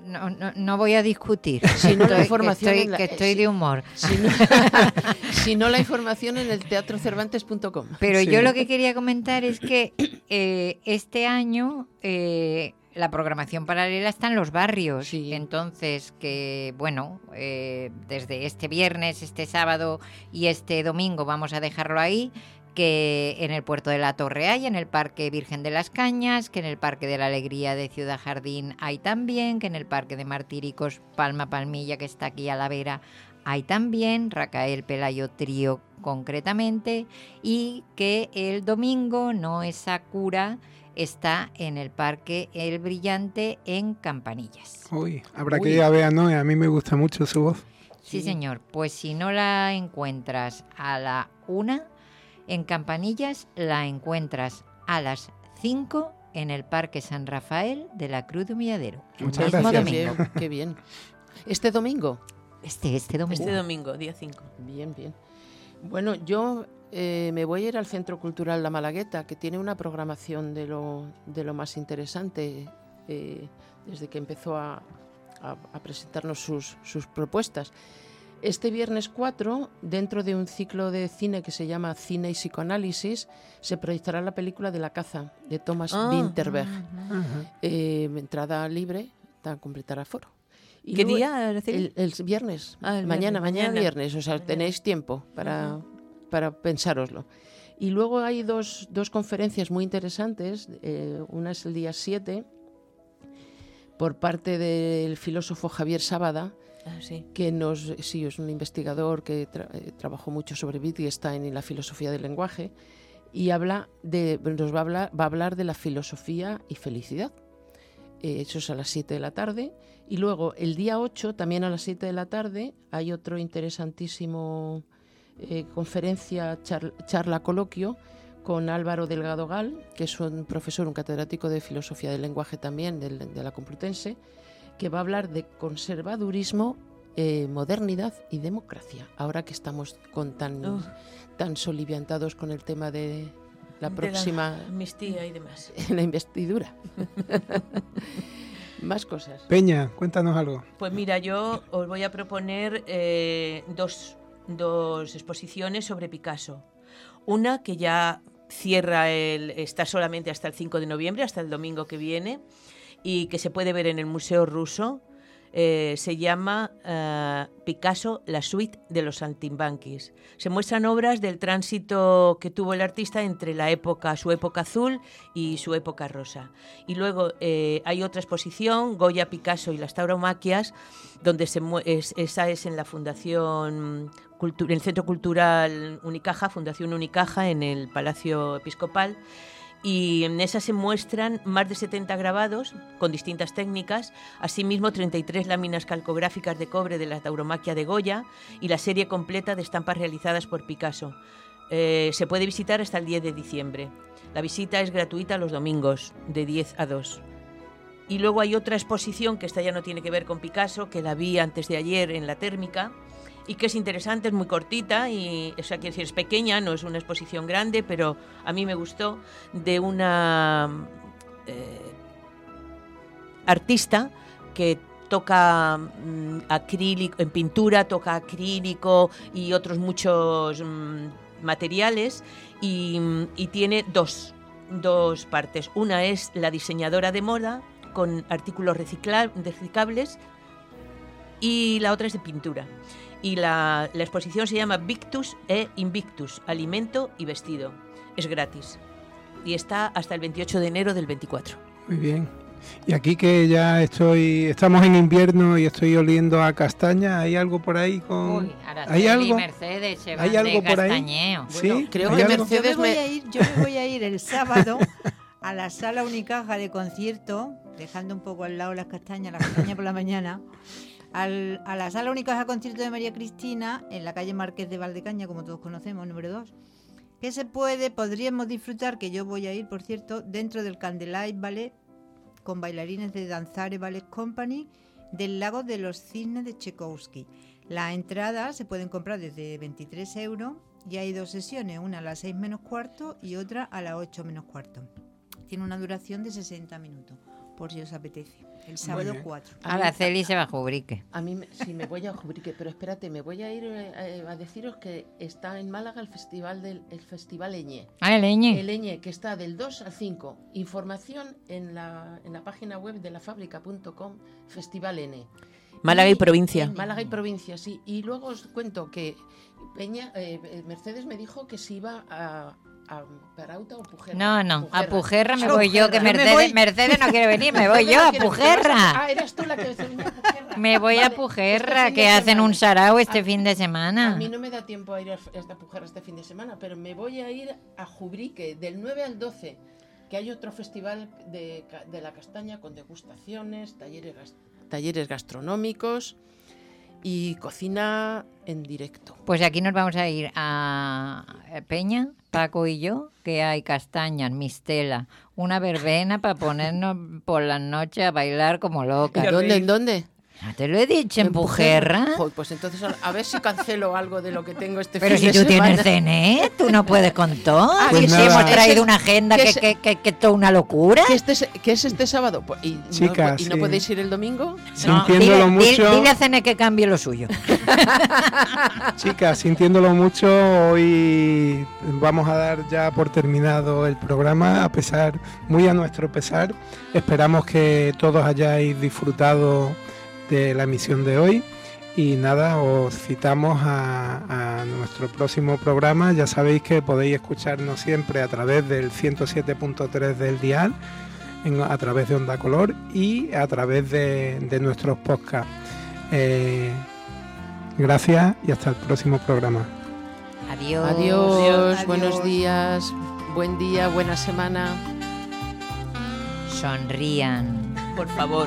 no, no- no voy a discutir. Si no, la información que en la- estoy, que estoy de humor. Si no, si no, la información en el teatrocervantes.com. Pero yo lo que quería comentar es que eh, este año eh, la programación paralela está en los barrios. Entonces, que bueno, eh, desde este viernes, este sábado y este domingo vamos a dejarlo ahí que en el puerto de la Torre hay, en el Parque Virgen de las Cañas, que en el Parque de la Alegría de Ciudad Jardín hay también, que en el Parque de Martíricos Palma Palmilla, que está aquí a la vera, hay también, Racael Pelayo Trío concretamente, y que el domingo Noé Sakura está en el Parque El Brillante en Campanillas. Uy, habrá Uy. que ir a ver a Noé, a mí me gusta mucho su voz. Sí, señor. Pues si no la encuentras a la una, en Campanillas la encuentras a las 5 en el Parque San Rafael de la Cruz de Humilladero. el Muchas mismo gracias. domingo. Qué, qué bien. ¿Este domingo? Este, este domingo. Este domingo, día 5. Bien, bien. Bueno, yo eh, me voy a ir al Centro Cultural La Malagueta, que tiene una programación de lo, de lo más interesante eh, desde que empezó a, a- a presentarnos sus, sus propuestas. Este viernes 4, dentro de un ciclo de cine que se llama Cine y Psicoanálisis, se proyectará la película de La caza, de Thomas Ah. Winterberg. Ajá. Eh, entrada libre, hasta completar aforo. Y ¿Qué luego día? El, el viernes. Ah, el mañana, viernes, mañana, mañana. viernes. O sea, tenéis tiempo para, para pensároslo. Y luego hay dos, dos conferencias muy interesantes. eh, una es el día 7, por parte del filósofo Javier Sábada, Ah, sí. que nos, sí, es un investigador que tra- eh, trabajó mucho sobre Wittgenstein y la filosofía del lenguaje, y habla de, nos va a hablar, va a hablar de la filosofía y felicidad. Eh, eso es a las 7 de la tarde. Y luego, el día 8, también a las 7 de la tarde, hay otro interesantísimo eh, conferencia, char- charla, coloquio con Álvaro Delgado Gal, que es un profesor, un catedrático de filosofía del lenguaje también del- de la Complutense, que va a hablar de conservadurismo, eh, modernidad y democracia. Ahora que estamos con tan, Uf. tan soliviantados con el tema de la De próxima amnistía y demás. la investidura. Más cosas. Peña, cuéntanos algo. Pues mira, yo os voy a proponer eh, dos, dos exposiciones sobre Picasso. Una que ya cierra el. está solamente hasta el 5 de noviembre, hasta el domingo que viene, y que se puede ver en el Museo Ruso. Eh, se llama eh, Picasso, la suite de los saltimbanquis. Se muestran obras del tránsito que tuvo el artista entre la época, su época azul y su época rosa. Y luego eh, hay otra exposición, Goya, Picasso y las tauromaquias, donde se es- esa es en la Fundación en el Centro Cultural Unicaja, Fundación Unicaja, en el Palacio Episcopal. Y en esa se muestran más de 70 grabados con distintas técnicas, asimismo 33 láminas calcográficas de cobre de la tauromaquia de Goya y la serie completa de estampas realizadas por Picasso. Eh, se puede visitar hasta el 10 de diciembre. La visita es gratuita los domingos, de 10 a 2. Y luego hay otra exposición que esta ya no tiene que ver con Picasso, que la vi antes de ayer en la térmica y que es interesante, es muy cortita y, o sea, quiero decir, es pequeña, no es una exposición grande, pero a mí me gustó de una eh, artista que toca mm, acrílico, en pintura toca acrílico y otros muchos mm, materiales y, y tiene dos, dos partes. Una es la diseñadora de moda con artículos recicla- reciclables y la otra es de pintura. Y la, la exposición se llama Victus e Invictus, alimento y vestido. Es gratis. Y está hasta el 28 de enero del 24. Muy bien. Y aquí que ya estoy, estamos en invierno y estoy oliendo a castaña, ¿hay algo por ahí con? Uy, ¿Hay y algo? Mercedes se ¿Hay algo por ahí? castañeo. Sí, creo ¿Hay que algo? Mercedes yo me voy a ir, yo me voy a ir el sábado a la sala Unicaja de concierto, dejando un poco al lado las castañas, las castañas por la mañana, a la sala Unicaja de concierto de María Cristina en la calle Marqués de Valdecaña, como todos conocemos, número 2. Que se puede, podríamos disfrutar, que yo voy a ir, por cierto, dentro del Candlelight Ballet con bailarines de Danzare Ballet Company del Lago de los Cisnes de Tchaikovsky. Las entradas se pueden comprar desde 23 euros y hay dos sesiones, una a las 6 menos cuarto y otra a las 8 menos cuarto. Tiene una duración de 60 minutos, por si os apetece. El sábado 4. Araceli se va a Jubrique. A mí, me- sí, me voy a Jubrique, pero espérate, me voy a ir eh, a deciros que está en Málaga el festival del el festival Eñe. Ah, el Eñe. El Eñe, que está del 2 al 5. Información en la, en la página web de lafábrica.com, Festival N. Málaga y provincia. Málaga y provincia, sí. Y luego os cuento que Peña, eh, Mercedes me dijo que se iba a, a Perauta o Pujerra. No, no, a Pujerra. Pujerra me voy yo, que Pujerra. Mercedes, Mercedes no quiere venir, me voy yo a Pujerra. Ah, eras tú la que a Pujerra. Me voy a Pujerra, este de que hacen un sarao este A- fin de A semana. mí no me da tiempo a ir a esta Pujerra este fin de semana, pero me voy a ir a Jubrique del 9 al 12, que hay otro festival de, de la castaña con degustaciones, talleres, talleres gastronómicos y cocina en directo. Pues aquí nos vamos a ir a Peña, Paco y yo, que hay castañas, mistela, una verbena para ponernos por las noches a bailar como locas. ¿Dónde? ¿En dónde? Ya te lo he dicho, empujerra. Joder, Pues entonces a- ver si cancelo algo de lo que tengo este Pero fin si de tú tienes semana. CNE, tú no puedes con todo. Ah, Si que te sí, hemos traído una agenda que que, ese- que, que, que es toda una locura. ¿Que, este, es- que es este sábado? Pues, ¿Y, Chica, no, ¿y no sí. podéis ir el domingo? Sintiéndolo dile, dile- mucho. dile a CNE que cambie lo suyo. Chicas, sintiéndolo mucho, hoy vamos a dar ya por terminado el programa, a pesar, muy a nuestro pesar. Esperamos que todos hayáis disfrutado de la emisión de hoy. Y nada, os citamos a, a nuestro próximo programa. Ya sabéis que podéis escucharnos siempre a través del 107.3 del dial, en- a través de Onda Color y a través de, de nuestros podcasts. Eh, gracias y hasta el próximo programa. Adiós. Adiós, buenos días, buen día, buena semana. Sonrían. Por favor.